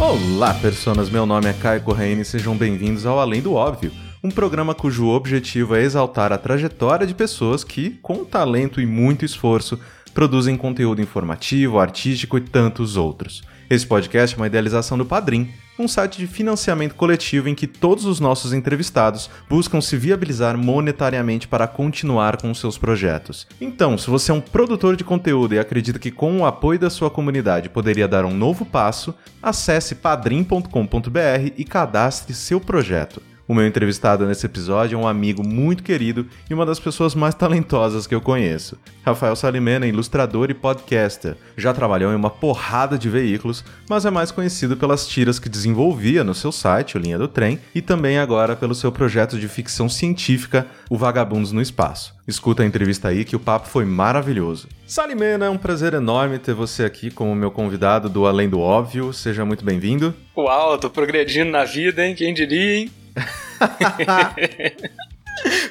Olá, personas! Meu nome é Caio Correia e sejam bem-vindos ao Além do Óbvio, um programa cujo objetivo é exaltar a trajetória de pessoas que, com talento e muito esforço, produzem conteúdo informativo, artístico e tantos outros. Esse podcast é uma idealização do Padrim, um site de financiamento coletivo em que todos os nossos entrevistados buscam se viabilizar monetariamente para continuar com seus projetos. Então, se você é um produtor de conteúdo e acredita que com o apoio da sua comunidade poderia dar um novo passo, acesse padrim.com.br e cadastre seu projeto. O meu entrevistado nesse episódio é um amigo muito querido e uma das pessoas mais talentosas que eu conheço. Rafael Salimena é ilustrador e podcaster. Já trabalhou em uma porrada de veículos, mas é mais conhecido pelas tiras que desenvolvia no seu site, o Linha do Trem, e também agora pelo seu projeto de ficção científica, O Vagabundos no Espaço. Escuta a entrevista aí que o papo foi maravilhoso. Salimena, é um prazer enorme ter você aqui como meu convidado do Além do Óbvio. Seja muito bem-vindo. Uau, tô progredindo na vida, hein? Quem diria, hein?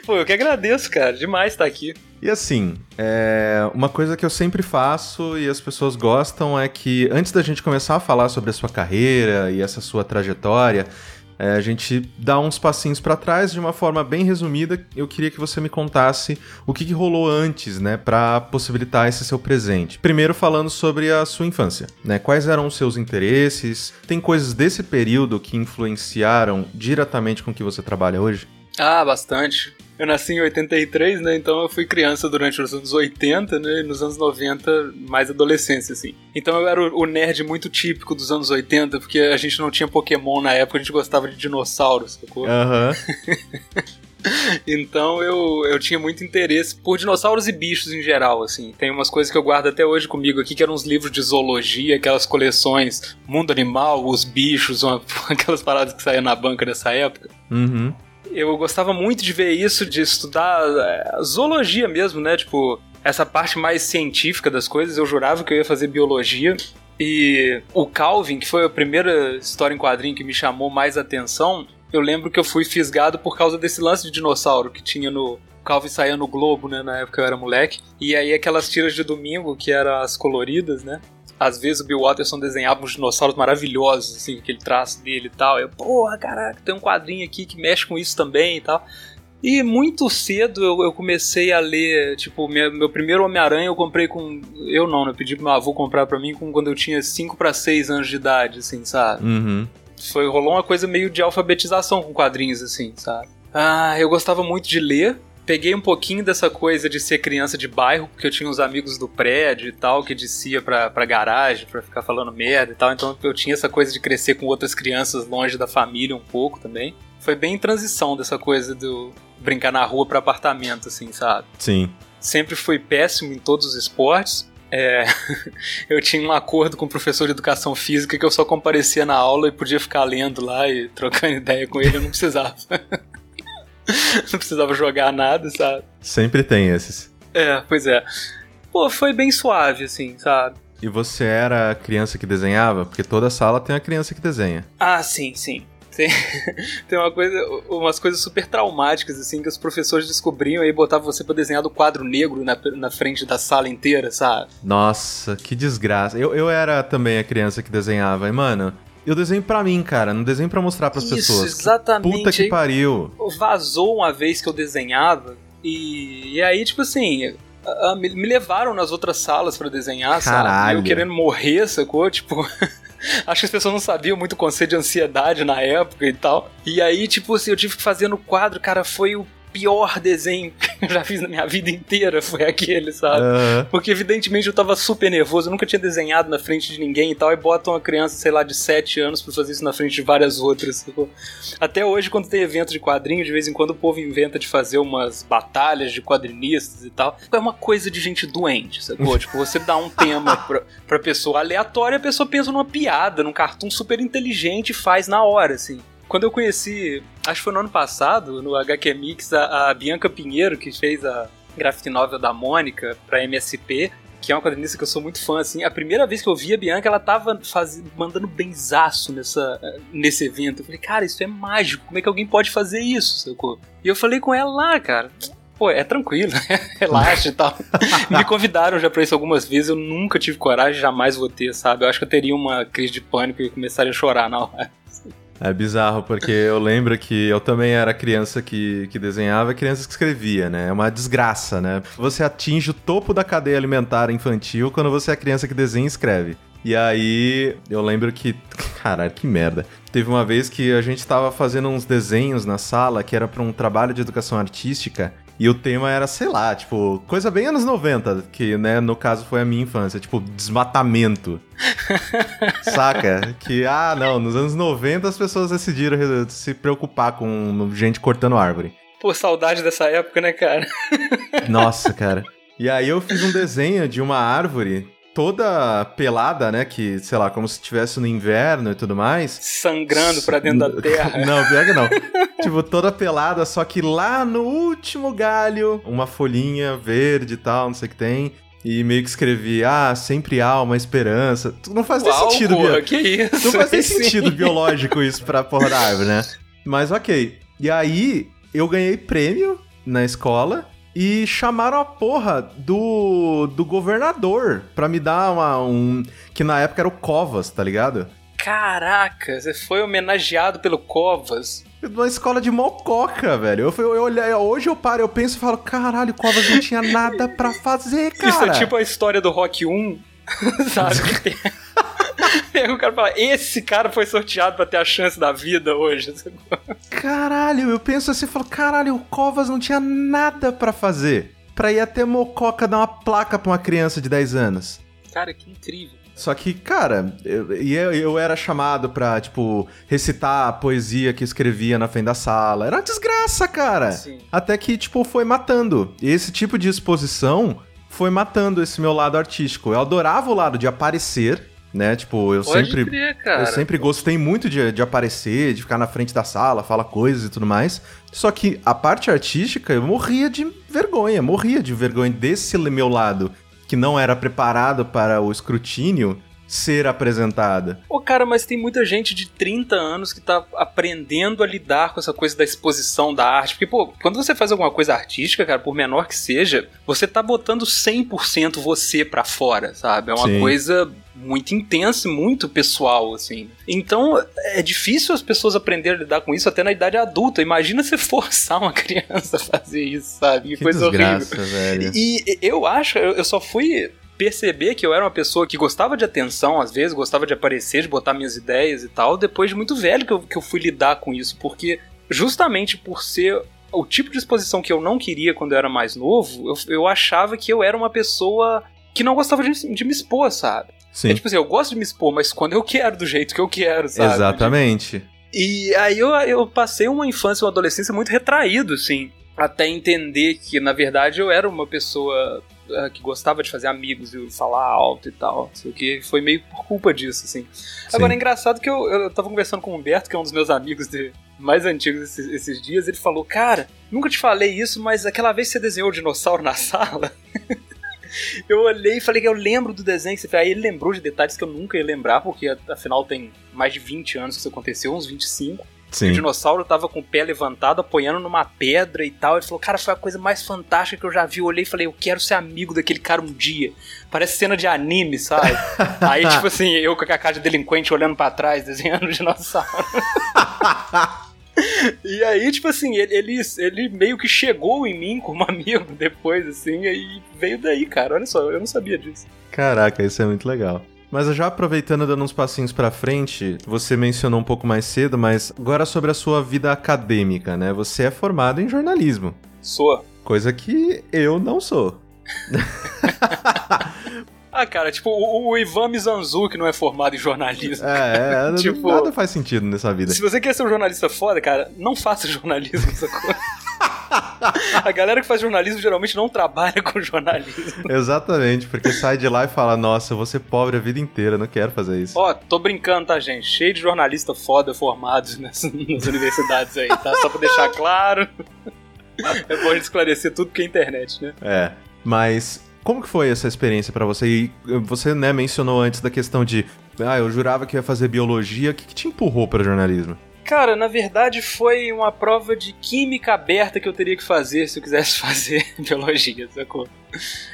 Pô, eu que agradeço, cara. Demais estar aqui. E assim, é... uma coisa que eu sempre faço e as pessoas gostam é que antes da gente começar a falar sobre a sua carreira e essa sua trajetória, é, a gente dá uns passinhos para trás de uma forma bem resumida. Eu queria que você me contasse o que, que rolou antes, né, para possibilitar esse seu presente. Primeiro falando sobre a sua infância, né? Quais eram os seus interesses? Tem coisas desse período que influenciaram diretamente com o que você trabalha hoje? Ah, bastante. Eu nasci em 83, né? Então eu fui criança durante os anos 80, né? E nos anos 90, mais adolescência, assim. Então eu era o nerd muito típico dos anos 80, porque a gente não tinha Pokémon na época, a gente gostava de dinossauros, sacou? Aham. Uhum. então eu, eu tinha muito interesse por dinossauros e bichos em geral, assim. Tem umas coisas que eu guardo até hoje comigo aqui, que eram uns livros de zoologia, aquelas coleções Mundo Animal, Os Bichos, uma, aquelas paradas que saíam na banca dessa época. Uhum eu gostava muito de ver isso, de estudar é, zoologia mesmo, né? Tipo, essa parte mais científica das coisas. Eu jurava que eu ia fazer biologia. E o Calvin, que foi a primeira história em quadrinho que me chamou mais atenção, eu lembro que eu fui fisgado por causa desse lance de dinossauro que tinha no. Calvin saía no Globo, né? Na época eu era moleque. E aí aquelas tiras de domingo, que eram as coloridas, né? Às vezes o Bill Watterson desenhava uns dinossauros maravilhosos, assim, aquele traço dele e tal. Eu, porra, caraca, tem um quadrinho aqui que mexe com isso também e tal. E muito cedo eu, eu comecei a ler, tipo, meu, meu primeiro Homem-Aranha eu comprei com. Eu não, né? Eu pedi pro meu avô comprar pra mim com, quando eu tinha 5 para 6 anos de idade, assim, sabe? Uhum. Foi, rolou uma coisa meio de alfabetização com quadrinhos, assim, sabe? Ah, eu gostava muito de ler peguei um pouquinho dessa coisa de ser criança de bairro, porque eu tinha uns amigos do prédio e tal, que descia pra, pra garagem pra ficar falando merda e tal, então eu tinha essa coisa de crescer com outras crianças longe da família um pouco também. Foi bem em transição dessa coisa do brincar na rua para apartamento, assim, sabe? Sim. Sempre fui péssimo em todos os esportes. É, eu tinha um acordo com o professor de educação física que eu só comparecia na aula e podia ficar lendo lá e trocando ideia com ele, eu não precisava. não precisava jogar nada, sabe? Sempre tem esses. É, pois é. Pô, foi bem suave, assim, sabe? E você era a criança que desenhava? Porque toda sala tem a criança que desenha. Ah, sim, sim. Tem, tem uma coisa, umas coisas super traumáticas, assim, que os professores descobriam e botavam você pra desenhar do quadro negro na, na frente da sala inteira, sabe? Nossa, que desgraça. Eu, eu era também a criança que desenhava, e, mano, eu desenho para mim, cara. Não desenho para mostrar para as pessoas. Exatamente. Que puta que pariu. Vazou uma vez que eu desenhava e, e aí, tipo assim, a, a, me, me, levaram nas outras salas para desenhar, Caralho. sabe? Eu querendo morrer, sacou? Tipo. Acho que as pessoas não sabiam muito o conceito de ansiedade na época e tal. E aí, tipo assim, eu tive que fazer no quadro, cara, foi o pior desenho que eu já fiz na minha vida inteira foi aquele, sabe? Uhum. Porque evidentemente eu tava super nervoso, eu nunca tinha desenhado na frente de ninguém e tal, e botam uma criança, sei lá, de 7 anos pra fazer isso na frente de várias outras. Sacou? Até hoje, quando tem evento de quadrinho, de vez em quando o povo inventa de fazer umas batalhas de quadrinistas e tal. É uma coisa de gente doente, sacou? tipo, você dá um tema pra, pra pessoa aleatória, a pessoa pensa numa piada, num cartoon super inteligente e faz na hora, assim. Quando eu conheci, acho que foi no ano passado, no HQ Mix, a, a Bianca Pinheiro, que fez a graphic novel da Mônica pra MSP, que é uma quadrinista que eu sou muito fã, assim. A primeira vez que eu vi a Bianca, ela tava faz... mandando benzaço nessa, nesse evento. Eu falei, cara, isso é mágico. Como é que alguém pode fazer isso, sacou? E eu falei com ela lá, cara. pô, é tranquilo, relaxa e tal. Me convidaram já pra isso algumas vezes, eu nunca tive coragem, jamais vou ter, sabe? Eu acho que eu teria uma crise de pânico e começaria a chorar na hora. É bizarro, porque eu lembro que eu também era criança que, que desenhava e criança que escrevia, né? É uma desgraça, né? Você atinge o topo da cadeia alimentar infantil quando você é criança que desenha e escreve. E aí, eu lembro que. Caralho, que merda. Teve uma vez que a gente tava fazendo uns desenhos na sala que era para um trabalho de educação artística. E o tema era, sei lá, tipo, coisa bem anos 90, que, né, no caso foi a minha infância, tipo, desmatamento. Saca? Que, ah, não, nos anos 90 as pessoas decidiram se preocupar com gente cortando árvore. Pô, saudade dessa época, né, cara? Nossa, cara. E aí eu fiz um desenho de uma árvore toda pelada, né? Que, sei lá, como se estivesse no inverno e tudo mais. Sangrando pra dentro da terra. não, pior que não. tipo, toda pelada, só que lá no último galho, uma folhinha verde e tal, não sei o que tem. E meio que escrevi, ah, sempre há uma esperança. Não faz Uau, nem sentido, porra, que isso? Não faz nem sentido biológico isso pra porra da árvore, né? Mas ok. E aí, eu ganhei prêmio na escola e chamaram a porra do, do governador pra me dar uma, um. Que na época era o Covas, tá ligado? Caraca, você foi homenageado pelo Covas. Uma escola de mococa, velho. Eu, eu, eu olhei, hoje eu paro, eu penso e falo, caralho, Covas não tinha nada pra fazer, cara. Isso é tipo a história do Rock 1, sabe? Pega o cara fala, esse cara foi sorteado pra ter a chance da vida hoje. Caralho, eu penso assim, falo, caralho, o Covas não tinha nada para fazer. Pra ir até Mococa dar uma placa pra uma criança de 10 anos. Cara, que incrível. Só que, cara, eu, eu, eu era chamado pra, tipo, recitar a poesia que escrevia na frente da sala. Era uma desgraça, cara. Sim. Até que, tipo, foi matando. E esse tipo de exposição foi matando esse meu lado artístico. Eu adorava o lado de aparecer, né? Tipo, eu Pode sempre. Crer, eu sempre gostei muito de, de aparecer, de ficar na frente da sala, falar coisas e tudo mais. Só que a parte artística, eu morria de vergonha, morria de vergonha desse meu lado, que não era preparado para o escrutínio ser apresentada. Ô, cara, mas tem muita gente de 30 anos que tá aprendendo a lidar com essa coisa da exposição da arte. Porque, pô, quando você faz alguma coisa artística, cara, por menor que seja, você tá botando 100% você pra fora, sabe? É uma Sim. coisa muito intenso, muito pessoal, assim. Então, é difícil as pessoas aprenderem a lidar com isso até na idade adulta. Imagina você forçar uma criança a fazer isso, sabe? Que, que coisa desgraça, horrível. Velho. E eu acho, eu só fui perceber que eu era uma pessoa que gostava de atenção, às vezes, gostava de aparecer, de botar minhas ideias e tal, depois de muito velho que eu, que eu fui lidar com isso, porque justamente por ser o tipo de exposição que eu não queria quando eu era mais novo, eu, eu achava que eu era uma pessoa que não gostava de, de me expor, sabe? Sim. É, tipo assim, eu gosto de me expor, mas quando eu quero, do jeito que eu quero, sabe? Exatamente. E aí eu, eu passei uma infância, uma adolescência muito retraído, assim, até entender que, na verdade, eu era uma pessoa que gostava de fazer amigos e falar alto e tal. Sei que foi meio por culpa disso, assim. Sim. Agora é engraçado que eu, eu tava conversando com o Humberto, que é um dos meus amigos de, mais antigos esses, esses dias, ele falou: Cara, nunca te falei isso, mas aquela vez você desenhou o dinossauro na sala. eu olhei e falei que eu lembro do desenho que você fez. Aí ele lembrou de detalhes que eu nunca ia lembrar, porque afinal tem mais de 20 anos que isso aconteceu, uns 25. Sim. O dinossauro tava com o pé levantado, apoiando numa pedra e tal. Ele falou, cara, foi a coisa mais fantástica que eu já vi. Eu olhei e falei, eu quero ser amigo daquele cara um dia. Parece cena de anime, sabe? Aí, tipo assim, eu com a cara de delinquente olhando para trás, desenhando o dinossauro. e aí, tipo assim, ele, ele, ele, meio que chegou em mim como amigo depois, assim, e veio daí, cara. Olha só, eu não sabia disso. Caraca, isso é muito legal. Mas já aproveitando, dando uns passinhos pra frente, você mencionou um pouco mais cedo, mas agora sobre a sua vida acadêmica, né? Você é formado em jornalismo. Sou. Coisa que eu não sou. Ah, cara, tipo, o, o Ivan Mizanzu, que não é formado em jornalismo. É, é tipo, nada faz sentido nessa vida. Se você quer ser um jornalista foda, cara, não faça jornalismo, sacou? A galera que faz jornalismo geralmente não trabalha com jornalismo. Exatamente, porque sai de lá e fala: Nossa, eu vou ser pobre a vida inteira, não quero fazer isso. Ó, tô brincando, tá, gente? Cheio de jornalista foda formados nas, nas universidades aí, tá? Só pra deixar claro. É bom esclarecer tudo que é internet, né? É. Mas como que foi essa experiência para você? E você, né, mencionou antes da questão de, ah, eu jurava que ia fazer biologia. O que, que te empurrou para jornalismo? Cara, na verdade foi uma prova de química aberta que eu teria que fazer se eu quisesse fazer biologia, sacou?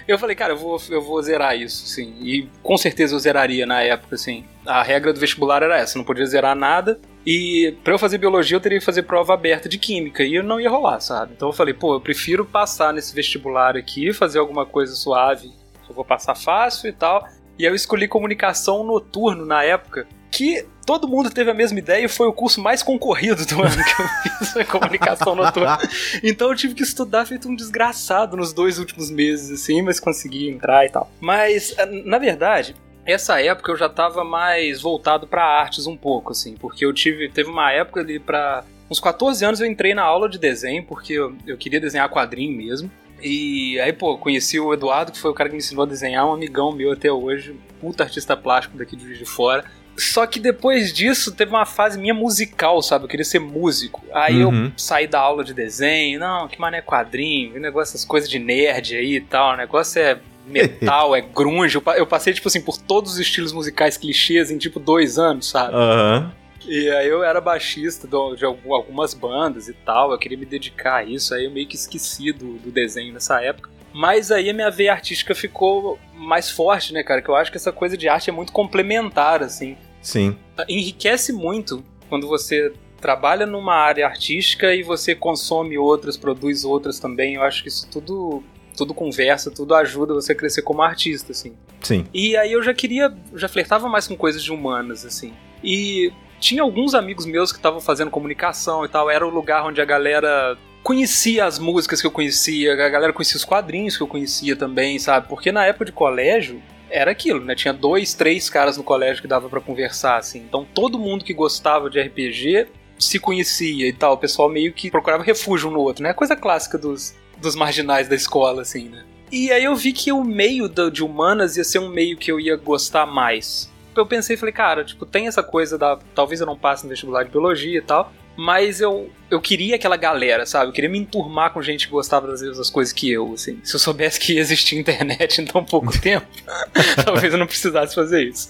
Eu falei, cara, eu vou, eu vou zerar isso, sim. E com certeza eu zeraria na época, assim. A regra do vestibular era essa, não podia zerar nada. E para eu fazer biologia eu teria que fazer prova aberta de química e não ia rolar, sabe? Então eu falei, pô, eu prefiro passar nesse vestibular aqui, fazer alguma coisa suave, eu vou passar fácil e tal. E eu escolhi comunicação noturno na época, que todo mundo teve a mesma ideia e foi o curso mais concorrido do ano que eu fiz, foi comunicação noturna. Então eu tive que estudar feito um desgraçado nos dois últimos meses, assim, mas consegui entrar e tal. Mas, na verdade, essa época eu já tava mais voltado para artes um pouco, assim, porque eu tive, teve uma época ali para uns 14 anos eu entrei na aula de desenho, porque eu, eu queria desenhar quadrinho mesmo. E aí, pô, conheci o Eduardo, que foi o cara que me ensinou a desenhar, um amigão meu até hoje, puta artista plástico daqui de Juiz de Fora. Só que depois disso teve uma fase minha musical, sabe? Eu queria ser músico. Aí uhum. eu saí da aula de desenho, não, que mané quadrinho, que negócio, essas coisas de nerd aí e tal. O negócio é metal, é grunge. Eu passei, tipo assim, por todos os estilos musicais clichês em, tipo, dois anos, sabe? Aham. Uhum. E aí eu era baixista de algumas bandas e tal, eu queria me dedicar a isso, aí eu meio que esqueci do, do desenho nessa época. Mas aí a minha veia artística ficou mais forte, né, cara? Que eu acho que essa coisa de arte é muito complementar, assim. Sim. Enriquece muito quando você trabalha numa área artística e você consome outras, produz outras também. Eu acho que isso tudo tudo conversa, tudo ajuda você a crescer como artista, assim. Sim. E aí eu já queria, já flertava mais com coisas de humanas, assim. E tinha alguns amigos meus que estavam fazendo comunicação e tal, era o lugar onde a galera conhecia as músicas que eu conhecia, a galera conhecia os quadrinhos que eu conhecia também, sabe? Porque na época de colégio, era aquilo, né? Tinha dois, três caras no colégio que dava para conversar, assim. Então todo mundo que gostava de RPG se conhecia e tal. O pessoal meio que procurava refúgio um no outro, né? Coisa clássica dos, dos marginais da escola, assim, né? E aí eu vi que o meio de humanas ia ser um meio que eu ia gostar mais. Eu pensei falei, cara, tipo, tem essa coisa da. Talvez eu não passe no vestibular de biologia e tal mas eu, eu queria aquela galera, sabe? Eu queria me enturmar com gente que gostava das mesmas coisas que eu, assim. Se eu soubesse que existia internet em tão pouco tempo, talvez eu não precisasse fazer isso.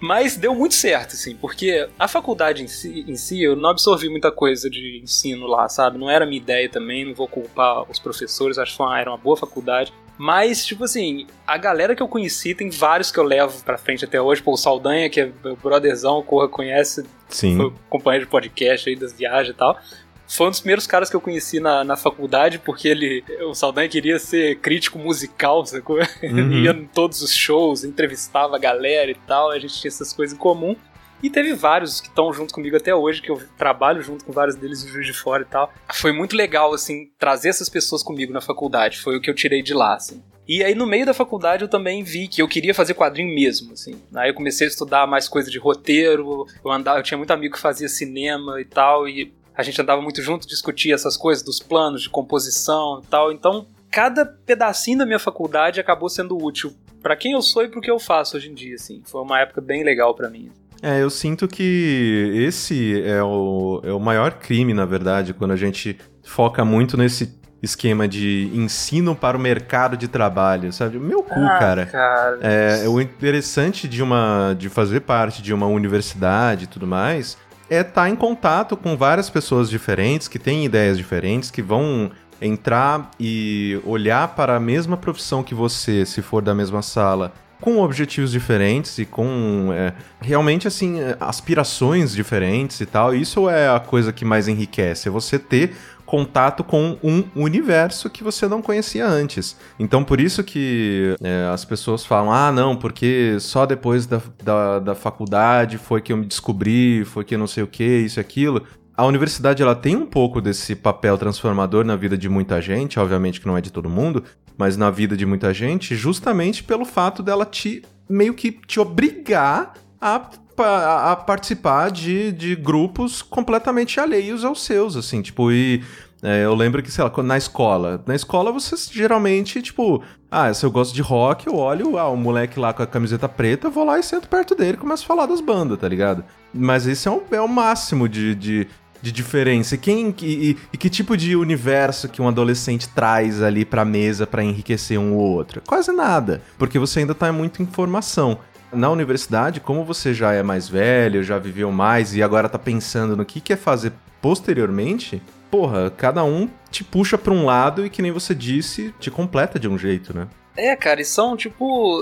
Mas deu muito certo, assim, porque a faculdade em si, em si, eu não absorvi muita coisa de ensino lá, sabe? Não era minha ideia também, não vou culpar os professores, acho que era uma boa faculdade. Mas, tipo assim, a galera que eu conheci, tem vários que eu levo pra frente até hoje. Pô, o Saldanha, que é meu brotherzão, o Corra conhece, Sim. foi companheiro de podcast aí das viagens e tal. Foi um dos primeiros caras que eu conheci na, na faculdade, porque ele. O Saldanha queria ser crítico musical, sacou? Uhum. Ele ia em todos os shows, entrevistava a galera e tal, a gente tinha essas coisas em comum. E teve vários que estão junto comigo até hoje, que eu trabalho junto com vários deles em Juiz de Fora e tal. Foi muito legal, assim, trazer essas pessoas comigo na faculdade. Foi o que eu tirei de lá, assim. E aí, no meio da faculdade, eu também vi que eu queria fazer quadrinho mesmo, assim. Aí eu comecei a estudar mais coisa de roteiro, eu andava, eu tinha muito amigo que fazia cinema e tal, e a gente andava muito junto, discutia essas coisas dos planos de composição e tal. Então, cada pedacinho da minha faculdade acabou sendo útil para quem eu sou e pro que eu faço hoje em dia, assim. Foi uma época bem legal para mim. É, eu sinto que esse é o, é o maior crime, na verdade, quando a gente foca muito nesse esquema de ensino para o mercado de trabalho, sabe? Meu cu, ah, cara. cara. É, o interessante de uma de fazer parte de uma universidade e tudo mais é estar tá em contato com várias pessoas diferentes que têm ideias diferentes, que vão entrar e olhar para a mesma profissão que você, se for da mesma sala, com objetivos diferentes e com é, realmente assim aspirações diferentes e tal. Isso é a coisa que mais enriquece, é você ter contato com um universo que você não conhecia antes. Então, por isso que é, as pessoas falam: ah, não, porque só depois da, da, da faculdade foi que eu me descobri, foi que não sei o que, isso e aquilo a universidade ela tem um pouco desse papel transformador na vida de muita gente, obviamente que não é de todo mundo, mas na vida de muita gente, justamente pelo fato dela te meio que te obrigar a, a, a participar de, de grupos completamente alheios aos seus, assim, tipo, e é, eu lembro que, sei lá, na escola. Na escola você geralmente, tipo, ah, se eu gosto de rock, eu olho, ah, o moleque lá com a camiseta preta, vou lá e sento perto dele e começo a falar das bandas, tá ligado? Mas esse é, um, é o máximo de, de, de diferença? Quem, e, e, que tipo de universo que um adolescente traz ali pra mesa para enriquecer um ou outro? Quase nada, porque você ainda tá muito em formação. Na universidade, como você já é mais velho, já viveu mais e agora tá pensando no que quer fazer posteriormente, porra, cada um te puxa pra um lado e que nem você disse, te completa de um jeito, né? É, cara, e são tipo.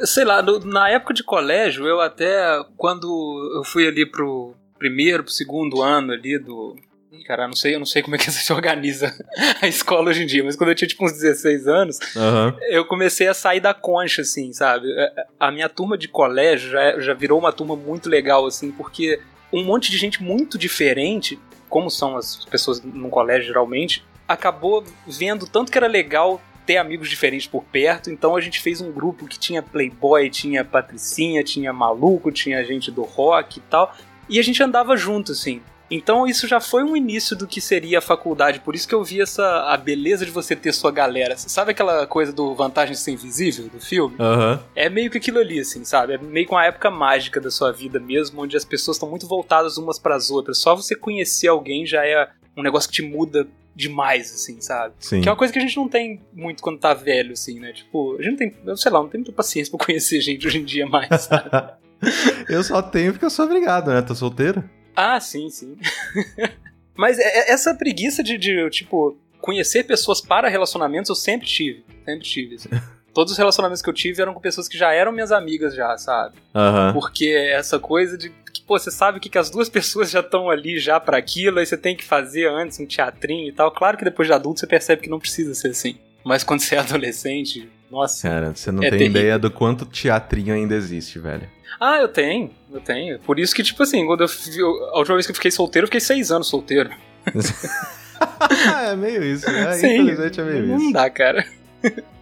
Sei lá, no, na época de colégio, eu até. Quando eu fui ali pro primeiro, pro segundo ano ali do. Cara, eu não sei, eu não sei como é que você organiza a escola hoje em dia, mas quando eu tinha tipo uns 16 anos, Aham. eu comecei a sair da concha, assim, sabe? A minha turma de colégio já, já virou uma turma muito legal, assim, porque um monte de gente muito diferente, como são as pessoas no colégio geralmente, acabou vendo tanto que era legal ter amigos diferentes por perto, então a gente fez um grupo que tinha playboy, tinha patricinha, tinha maluco, tinha gente do rock e tal, e a gente andava junto, assim. Então isso já foi um início do que seria a faculdade, por isso que eu vi essa a beleza de você ter sua galera. Sabe aquela coisa do vantagem de ser invisível do filme? Aham. É meio que aquilo ali, assim, sabe? É meio que uma época mágica da sua vida mesmo, onde as pessoas estão muito voltadas umas para as outras. Só você conhecer alguém já é um negócio que te muda demais, assim, sabe? Sim. Que é uma coisa que a gente não tem muito quando tá velho, assim, né? Tipo, a gente não tem, eu sei lá, não tem muita paciência pra conhecer gente hoje em dia mais, sabe? eu só tenho porque eu sou obrigado, né? Tô solteiro. Ah, sim, sim. Mas é- é- essa preguiça de, de, tipo, conhecer pessoas para relacionamentos eu sempre tive. Sempre tive, assim. Todos os relacionamentos que eu tive eram com pessoas que já eram minhas amigas já, sabe? Aham. Porque essa coisa de que, pô, você sabe que, que as duas pessoas já estão ali já para aquilo, aí você tem que fazer antes um teatrinho e tal. Claro que depois de adulto você percebe que não precisa ser assim. Mas quando você é adolescente, nossa. Cara, você não É tem terrível. ideia do quanto teatrinho ainda existe, velho. Ah, eu tenho, eu tenho. Por isso que, tipo assim, quando eu, a última vez que eu fiquei solteiro, eu fiquei seis anos solteiro. é meio isso, né? Sim, Infelizmente é meio não isso. dá, cara.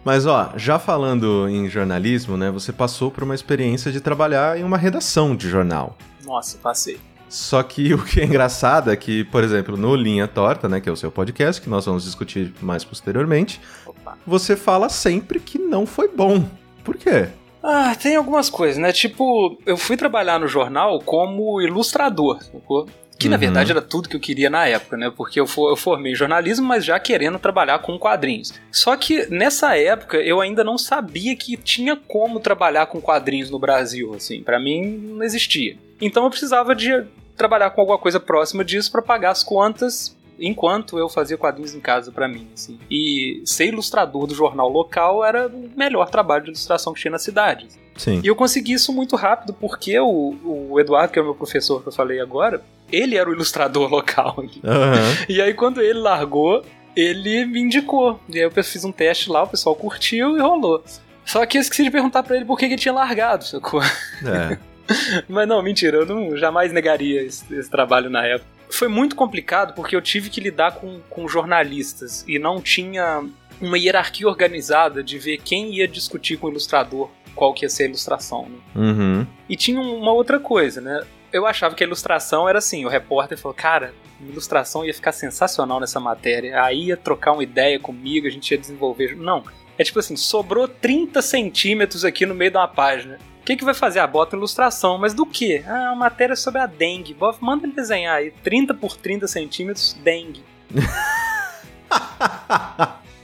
Mas ó, já falando em jornalismo, né? Você passou por uma experiência de trabalhar em uma redação de jornal. Nossa, passei. Só que o que é engraçado é que, por exemplo, no Linha Torta, né, que é o seu podcast, que nós vamos discutir mais posteriormente, Opa. você fala sempre que não foi bom. Por quê? Ah, tem algumas coisas, né? Tipo, eu fui trabalhar no jornal como ilustrador, sacou? Que na Uhum. verdade era tudo que eu queria na época, né? Porque eu, for- eu formei jornalismo, mas já querendo trabalhar com quadrinhos. Só que nessa época eu ainda não sabia que tinha como trabalhar com quadrinhos no Brasil, assim. Pra mim não existia. Então eu precisava de trabalhar com alguma coisa próxima disso pra pagar as contas enquanto eu fazia quadrinhos em casa pra mim, assim. E ser ilustrador do jornal local era o melhor trabalho de ilustração que tinha na cidade. Sim. E eu consegui isso muito rápido porque o, o Eduardo, que é o meu professor que eu falei agora, ele era o ilustrador local. Aham. E aí quando ele largou, ele me indicou. E aí eu fiz um teste lá, o pessoal curtiu e rolou. Só que eu esqueci de perguntar pra ele por que que ele tinha largado, sacou? É. Mas não, mentira, eu não, jamais negaria esse, esse trabalho na época. Foi muito complicado porque eu tive que lidar com, com jornalistas e não tinha uma hierarquia organizada de ver quem ia discutir com o ilustrador qual que ia ser a ilustração. Né? Uhum. E tinha uma outra coisa, né? Eu achava que a ilustração era assim, o repórter falou, cara, a ilustração ia ficar sensacional nessa matéria, aí ia trocar uma ideia comigo, a gente ia desenvolver. Não, é tipo assim, sobrou 30 centímetros aqui no meio de uma página. O que, que vai fazer? Ah, bota ilustração, mas do que? Ah, uma matéria sobre a dengue. Manda ele desenhar aí, 30 por 30 centímetros, dengue.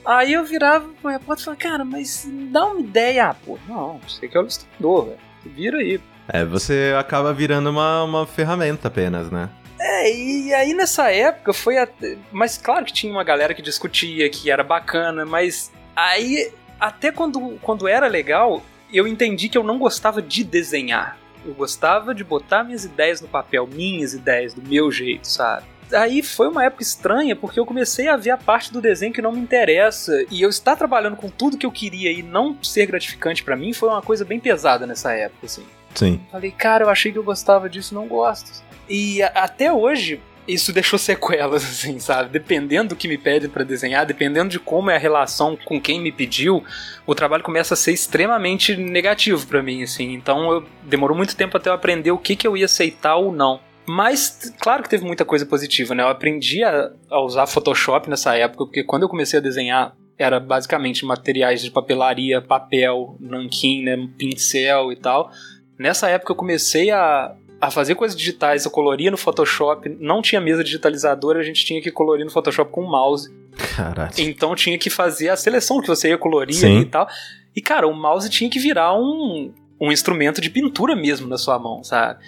Aí eu virava pro repórter e falava, cara, mas dá uma ideia. Ah, pô, não, você que é o ilustrador, velho. Vira aí, É, você acaba virando uma, uma ferramenta apenas, né? É, e aí nessa época foi. até- Mas claro que tinha uma galera que discutia, que era bacana, mas aí, até quando, quando era legal, eu entendi que eu não gostava de desenhar. Eu gostava de botar minhas ideias no papel, minhas ideias, do meu jeito, sabe? Aí foi uma época estranha, porque eu comecei a ver a parte do desenho que não me interessa, e eu estar trabalhando com tudo que eu queria e não ser gratificante pra mim foi uma coisa bem pesada nessa época, assim. Sim. Falei, cara, eu achei que eu gostava disso, não gosto. E até hoje, isso deixou sequelas, assim, sabe? Dependendo do que me pedem pra desenhar, dependendo de como é a relação com quem me pediu, o trabalho começa a ser extremamente negativo pra mim, assim. Então, eu, demorou muito tempo até eu aprender o que, que eu ia aceitar ou não. Mas, claro que teve muita coisa positiva, né? Eu aprendi a, a usar Photoshop nessa época, porque quando eu comecei a desenhar, era basicamente materiais de papelaria, papel, nanquim, né? Pincel e tal. Nessa época eu comecei a, a fazer coisas digitais, eu coloria no Photoshop, não tinha mesa digitalizadora, a gente tinha que colorir no Photoshop com o mouse. Caralho. Então tinha que fazer a seleção que você ia colorir Sim. e tal. E cara, o mouse tinha que virar um um instrumento de pintura mesmo na sua mão, sabe?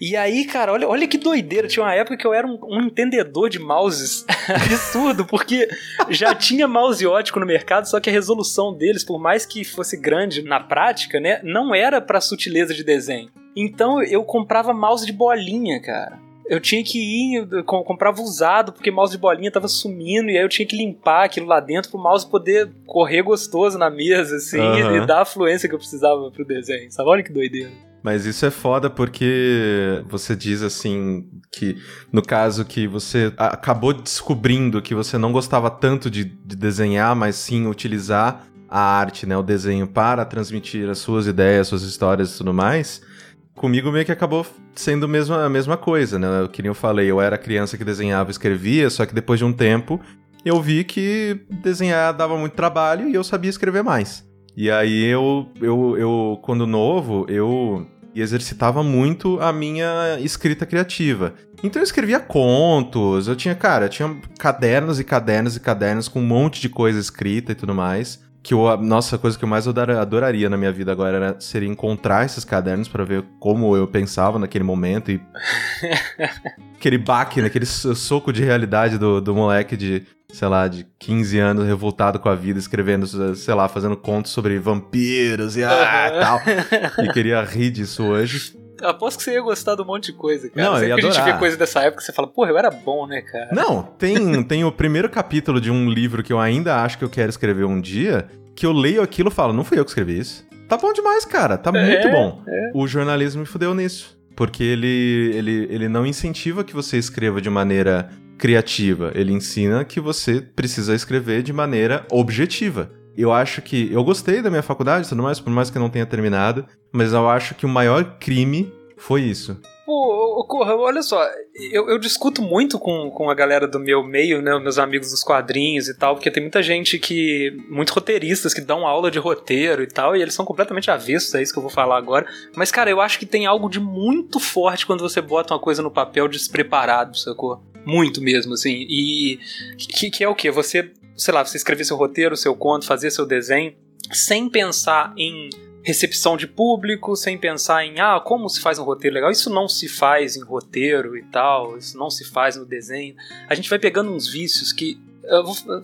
E aí, cara, olha, olha que doideira. Tinha uma época que eu era um, um entendedor de mouses absurdo, porque já tinha mouse ótico no mercado, só que a resolução deles, por mais que fosse grande na prática, né, não era para sutileza de desenho. Então eu comprava mouse de bolinha, cara eu tinha que ir, eu comprava usado, porque mouse de bolinha tava sumindo, e aí eu tinha que limpar aquilo lá dentro pro mouse poder correr gostoso na mesa, assim, uhum. e dar a fluência que eu precisava pro desenho, sabe? Olha que doideira. Mas isso é foda porque você diz assim que no caso que você acabou descobrindo que você não gostava tanto de, de desenhar, mas sim utilizar a arte, né, o desenho para transmitir as suas ideias, suas histórias e tudo mais comigo meio que acabou sendo mesmo, a mesma coisa, né? Que nem eu falei, eu era criança que desenhava e escrevia, só que depois de um tempo eu vi que desenhar dava muito trabalho e eu sabia escrever mais. E aí eu, eu, eu quando novo, eu exercitava muito a minha escrita criativa. Então eu escrevia contos, eu tinha, cara, eu tinha cadernos e cadernos e cadernos com um monte de coisa escrita e tudo mais que eu, nossa, a coisa que eu mais adoraria na minha vida agora era, seria encontrar esses cadernos para ver como eu pensava naquele momento e aquele baque, naquele soco de realidade do, do moleque de, sei lá, de 15 anos revoltado com a vida, escrevendo, sei lá, fazendo contos sobre vampiros e ah, tal. E queria rir disso hoje. Aposto que você ia gostar de um monte de coisa, cara. Não, Sempre eu ia que a gente vê coisa dessa época, você fala, porra, eu era bom, né, cara? Não, tem, tem o primeiro capítulo de um livro que eu ainda acho que eu quero escrever um dia, que eu leio aquilo e falo, não fui eu que escrevi isso. Tá bom demais, cara, tá é, muito bom. É. O jornalismo me fudeu nisso. Porque ele, ele, ele não incentiva que você escreva de maneira criativa. Ele ensina que você precisa escrever de maneira objetiva. Eu acho que. Eu gostei da minha faculdade tudo mais, por mais que eu não tenha terminado, mas eu acho que o maior crime foi isso. Pô, Corra, olha só, eu, eu, discuto muito com, com a galera do meu meio, né, meus amigos dos quadrinhos e tal, porque tem muita gente que. muito roteiristas que dão aula de roteiro e tal, e eles são completamente avessos, é isso que eu vou falar agora. Mas, cara, eu acho que tem algo de muito forte quando você bota uma coisa no papel despreparado, sacou? Muito mesmo, assim. E. que, que é o quê? Você, sei lá, você escrever seu roteiro, seu conto, fazer seu desenho, sem pensar em recepção de público, sem pensar em ah, como se faz um roteiro legal. Isso não se faz em roteiro e tal, isso não se faz no desenho. A gente vai pegando uns vícios que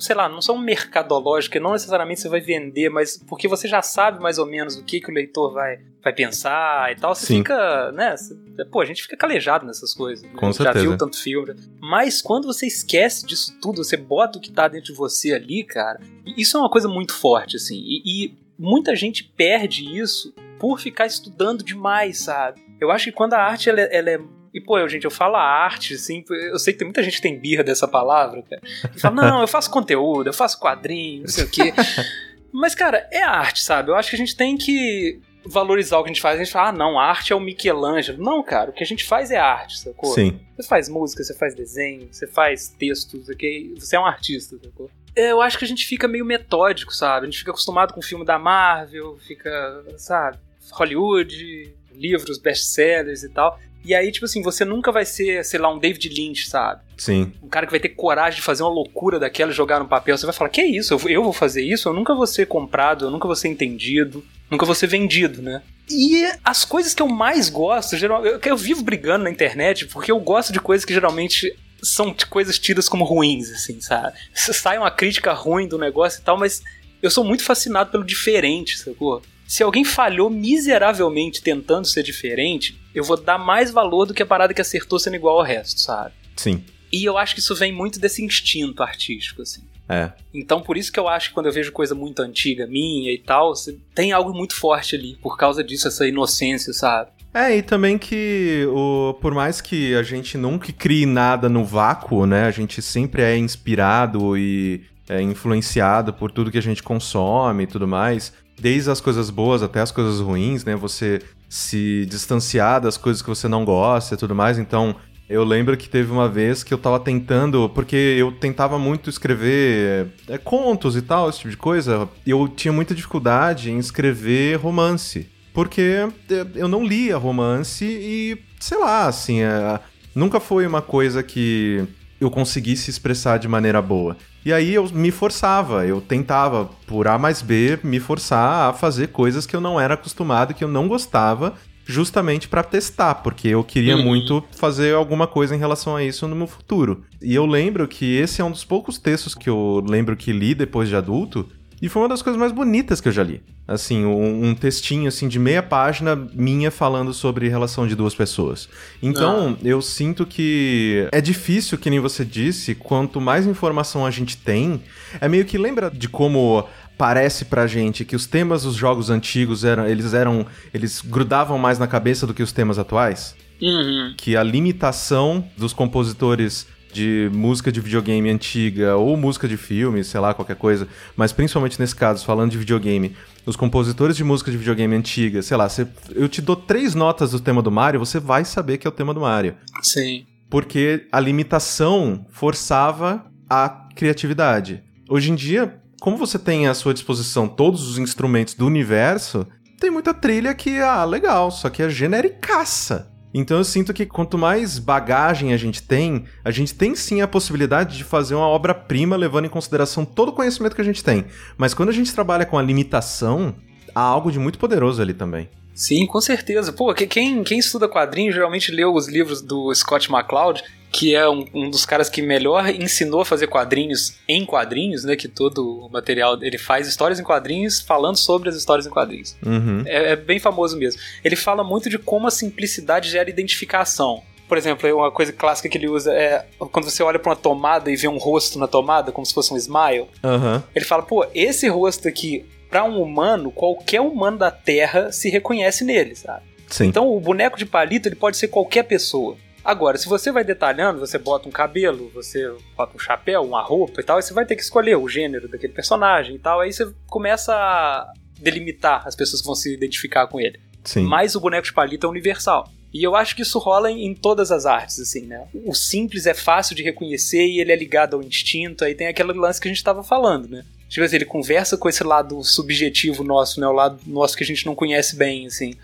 sei lá, não são mercadológicos, não necessariamente você vai vender, mas porque você já sabe mais ou menos o que, que o leitor vai, vai pensar e tal, você Sim. fica, né? Você, pô, a gente fica calejado nessas coisas. Né? Com certeza. Já viu tanto filme. Mas quando você esquece disso tudo, você bota o que tá dentro de você ali, cara, isso é uma coisa muito forte, assim. E, e muita gente perde isso por ficar estudando demais, sabe? Eu acho que quando a arte ela, ela é e, pô, eu, gente, eu falo arte, assim, eu sei que tem muita gente que tem birra dessa palavra, cara. E fala, não, eu faço conteúdo, eu faço quadrinho, não sei o quê. Mas, cara, é arte, sabe? Eu acho que a gente tem que valorizar o que a gente faz. A gente fala, ah, não, arte é o Michelangelo. Não, cara, o que a gente faz é arte, sacou? Sim. Você faz música, você faz desenho, você faz textos, ok? Você é um artista, sacou? É, eu acho que a gente fica meio metódico, sabe? A gente fica acostumado com o filme da Marvel, fica, sabe, Hollywood, livros, best-sellers e tal. E aí, tipo assim, você nunca vai ser, sei lá, um David Lynch, sabe? Sim. Um cara que vai ter coragem de fazer uma loucura daquela e jogar no papel. Você vai falar, que é isso? Eu, vou fazer isso? Eu nunca vou ser comprado, eu nunca vou ser entendido, nunca vou ser vendido, né? E as coisas que eu mais gosto, geral, eu, eu vivo brigando na internet porque eu gosto de coisas que geralmente são coisas tidas como ruins, assim, sabe? Sai uma crítica ruim do negócio e tal, mas eu sou muito fascinado pelo diferente, sacou? Se alguém falhou miseravelmente tentando ser diferente, eu vou dar mais valor do que a parada que acertou sendo igual ao resto, sabe? Sim. E eu acho que isso vem muito desse instinto artístico, assim. É. Então, por isso que eu acho que quando eu vejo coisa muito antiga minha e tal, tem algo muito forte ali, por causa disso, essa inocência, sabe? É, e também que o, por mais que a gente nunca crie nada no vácuo, né? A gente sempre é inspirado e é influenciado por tudo que a gente consome e tudo mais. Desde as coisas boas até as coisas ruins, né? Você se distanciar das coisas que você não gosta e tudo mais. Então, eu lembro que teve uma vez que eu tava tentando, porque eu tentava muito escrever é, contos e tal, esse tipo de coisa. Eu tinha muita dificuldade em escrever romance porque eu não lia romance e, sei lá, assim, é, nunca foi uma coisa que eu conseguisse expressar de maneira boa. E aí eu me forçava, eu tentava, por A mais B, me forçar a fazer coisas que eu não era acostumado, que eu não gostava, justamente para testar, porque eu queria uhum. muito fazer alguma coisa em relação a isso no meu futuro. E eu lembro que esse é um dos poucos textos que eu lembro que li depois de adulto, e foi uma das coisas mais bonitas que eu já li. Assim, um, um, textinho assim de meia página minha falando sobre relação de duas pessoas. Então, ah. eu sinto que é difícil, que nem você disse, quanto mais informação a gente tem, é meio que lembra de como parece pra gente que os temas dos jogos antigos eram, eles eram, eles grudavam mais na cabeça do que os temas atuais? Uhum. Que a limitação dos compositores de música de videogame antiga ou música de filme, sei lá, qualquer coisa, mas principalmente nesse caso, falando de videogame, os compositores de música de videogame antiga, sei lá, eu te dou três notas do tema do Mario, você vai saber que é o tema do Mario. Sim. Porque a limitação forçava a criatividade. Hoje em dia, como você tem à sua disposição todos os instrumentos do universo, tem muita trilha que, ah, legal, só que é genericaça. Então eu sinto que quanto mais bagagem a gente tem, a gente tem sim a possibilidade de fazer uma obra-prima levando em consideração todo o conhecimento que a gente tem. Mas quando a gente trabalha com a limitação, há algo de muito poderoso ali também. Sim, com certeza. Pô, quem, quem estuda quadrinhos geralmente leu os livros do Scott McCloud, que é um, um, dos caras que melhor ensinou a fazer quadrinhos em quadrinhos, né? Que todo o material ele faz histórias em quadrinhos falando sobre as histórias em quadrinhos. Uhum. É, é, bem famoso mesmo. Ele fala muito de como a simplicidade gera identificação. Por exemplo, uma coisa clássica que ele usa é quando você olha para uma tomada e vê um rosto na tomada, como se fosse um smile. Uhum. Ele fala, pô, esse rosto aqui, para um humano, qualquer humano da Terra se reconhece nele, sabe? Sim. Então o boneco de palito ele pode ser qualquer pessoa. Agora, se você vai detalhando, você bota um cabelo, você bota um chapéu, uma roupa e tal, aí você vai ter que escolher o gênero daquele personagem e tal, aí você começa a delimitar as pessoas que vão se identificar com ele. Sim. Mas o boneco de palito é universal. E eu acho que isso rola em, em, todas as artes, assim, né? O simples é fácil de reconhecer e ele é ligado ao instinto, aí tem aquele lance que a gente estava falando, né? Tipo assim, ele conversa com esse lado subjetivo nosso, né? O lado nosso que a gente não conhece bem, assim.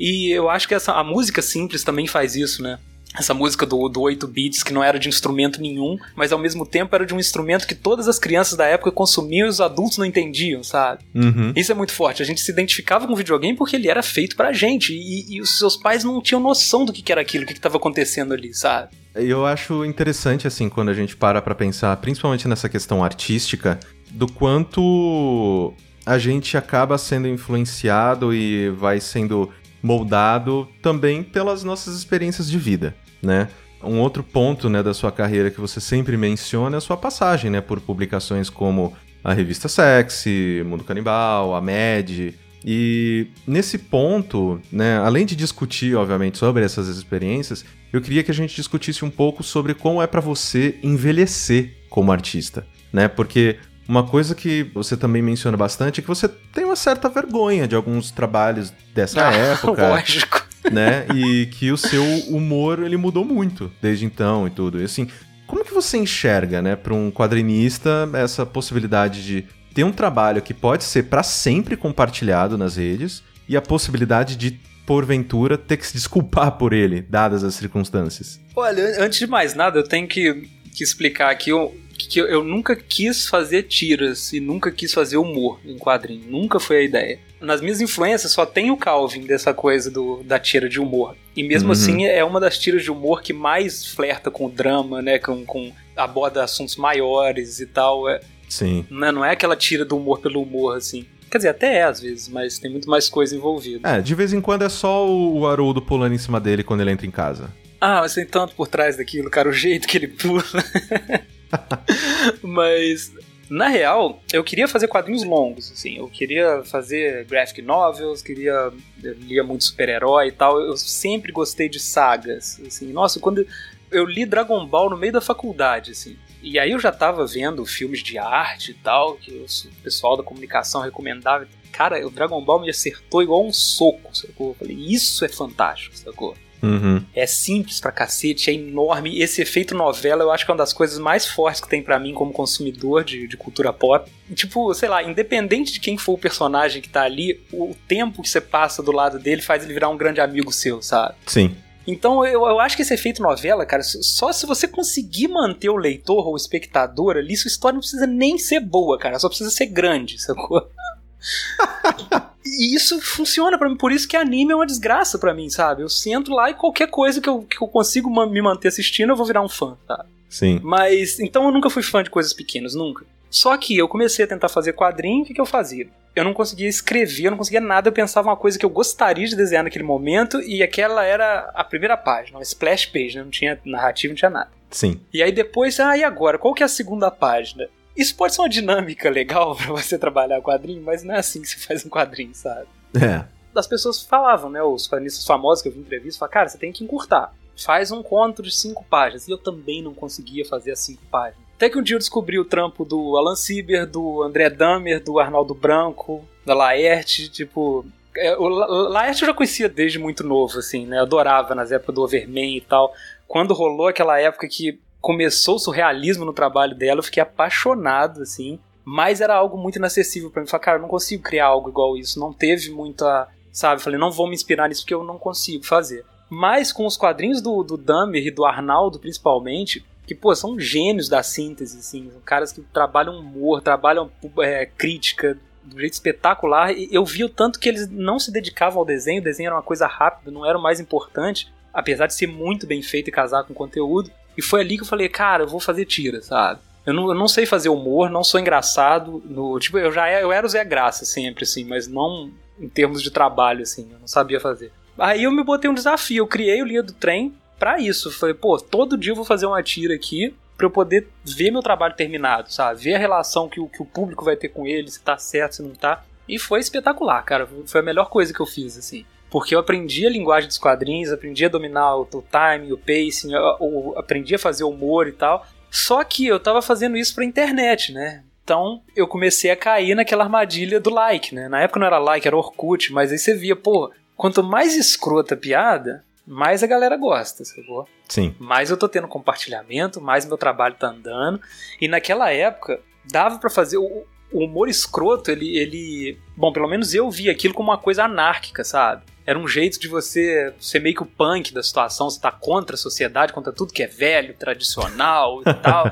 E eu acho que essa, a música simples também faz isso, né? Essa música do, do 8 bits que não era de instrumento nenhum, mas ao mesmo tempo era de um instrumento que todas as crianças da época consumiam e os adultos não entendiam, sabe? Uhum. Isso é muito forte. A gente se identificava com o videogame porque ele era feito pra gente e, e os seus pais não tinham noção do que, que era aquilo, o que estava acontecendo ali, sabe? Eu acho interessante, assim, quando a gente para pra pensar, principalmente nessa questão artística, do quanto a gente acaba sendo influenciado e vai sendo moldado também pelas nossas experiências de vida né? Um outro ponto, né, da sua carreira que você sempre menciona é a sua passagem, né, por publicações como a revista Sexy, Mundo Canibal, a Med. E nesse ponto, né, além de discutir, obviamente, sobre essas experiências, eu queria que a gente discutisse um pouco sobre como é para você envelhecer como artista, né? Porque uma coisa que você também menciona bastante é que você tem uma certa vergonha de alguns trabalhos dessa ah, época. Lógico né? E que o seu humor ele mudou muito desde então e tudo. E assim, como que você enxerga, né, para um quadrinista essa possibilidade de ter um trabalho que pode ser para sempre compartilhado nas redes e a possibilidade de porventura ter que se desculpar por ele, dadas as circunstâncias? Olha, antes de mais nada, eu tenho que, que explicar aqui que eu, nunca quis fazer tiras e nunca quis fazer humor em quadrinho. Nunca foi a ideia. Nas minhas influências só tem o Calvin dessa coisa do, da tira de humor. E mesmo uhum. assim é uma das tiras de humor que mais flerta com o drama, né? Com, com aborda assuntos maiores e tal. É, Sim. Não, não é aquela tira do humor pelo humor, assim. Quer dizer, até é às vezes, mas tem muito mais coisa envolvida. É, de vez em quando é só o Haroldo pulando em cima dele quando ele entra em casa. Ah, mas tem tanto por trás daquilo, cara, o jeito que ele pula. Mas, na real, eu queria fazer quadrinhos longos, assim. Eu queria fazer graphic novels, queria. Eu lia muito super-herói e tal. Eu sempre gostei de sagas, assim. Nossa, quando eu li Dragon Ball no meio da faculdade, assim. E aí eu já tava vendo filmes de arte e tal, que o pessoal da comunicação recomendava. Cara, o Dragon Ball me acertou igual um soco, sacou? Eu falei, isso é fantástico, sacou? Uhum. É simples pra cacete, é enorme. Esse efeito novela eu acho que é uma das coisas mais fortes que tem para mim como consumidor de, de cultura pop. tipo, sei lá, independente de quem for o personagem que tá ali, o tempo que você passa do lado dele faz ele virar um grande amigo seu, sabe? Sim. Então eu, eu acho que esse efeito novela, cara, só se você conseguir manter o leitor ou o espectador ali, sua história não precisa nem ser boa, cara, só precisa ser grande, sacou? E isso funciona para mim, por isso que anime é uma desgraça para mim, sabe? Eu sento lá e qualquer coisa que eu, que eu consigo me manter assistindo, eu vou virar um fã, sabe? Sim. Mas, então eu nunca fui fã de coisas pequenas, nunca. Só que eu comecei a tentar fazer quadrinho, o que, que eu fazia? Eu não conseguia escrever, eu não conseguia nada, eu pensava uma coisa que eu gostaria de desenhar naquele momento, e aquela era a primeira página, uma splash page, né? não tinha narrativa, não tinha nada. Sim. E aí depois, ah, e agora? Qual que é a segunda página? Isso pode ser uma dinâmica legal para você trabalhar quadrinho, mas não é assim que se faz um quadrinho, sabe? É. As pessoas falavam, né? Os quadrinistas famosos que eu vi em entrevista, falavam, cara, você tem que encurtar. Faz um conto de cinco páginas. E eu também não conseguia fazer as cinco páginas. Até que um dia eu descobri o trampo do Alan Sieber, do André Damer, do Arnaldo Branco, da Laerte, tipo. É, o Laerte eu já conhecia desde muito novo, assim, né? Eu adorava nas épocas do Overman e tal. Quando rolou aquela época que começou o surrealismo no trabalho dela, eu fiquei apaixonado, assim. Mas era algo muito inacessível para mim. Falei, cara, eu não consigo criar algo igual isso. Não teve muita. Sabe? Falei, não vou me inspirar nisso porque eu não consigo fazer. Mas com os quadrinhos do, do Dummer e do Arnaldo, principalmente, que, pô, são gênios da síntese, assim. São caras que trabalham humor, trabalham é, crítica do jeito espetacular. E eu vi o tanto que eles não se dedicavam ao desenho. O desenho era uma coisa rápida, não era o mais importante. Apesar de ser muito bem feito e casar com conteúdo. E foi ali que eu falei, cara, eu vou fazer tira, sabe? Eu não, eu não sei fazer humor, não sou engraçado. No, tipo, eu já eu era o Zé Graça sempre, assim, mas não em termos de trabalho, assim, eu não sabia fazer. Aí eu me botei um desafio, eu criei o Linha do Trem para isso. Falei, pô, todo dia eu vou fazer uma tira aqui para eu poder ver meu trabalho terminado, sabe? Ver a relação que o, que o público vai ter com ele, se tá certo, se não tá. E foi espetacular, cara. Foi a melhor coisa que eu fiz, assim porque eu aprendi a linguagem dos quadrinhos, aprendi a dominar o, o timing, o pacing, eu, eu, aprendi a fazer humor e tal. Só que eu tava fazendo isso pra internet, né? Então eu comecei a cair naquela armadilha do like, né? Na época não era like, era Orkut, mas aí você via, pô, quanto mais escrota a piada, mais a galera gosta, sacou? Sim. Mais eu tô tendo compartilhamento, mais meu trabalho tá andando. E naquela época, dava para fazer. O, o humor escroto, ele, ele. Bom, pelo menos eu vi aquilo como uma coisa anárquica, sabe? Era um jeito de você ser meio que o punk da situação, você tá contra a sociedade, contra tudo que é velho, tradicional e tal.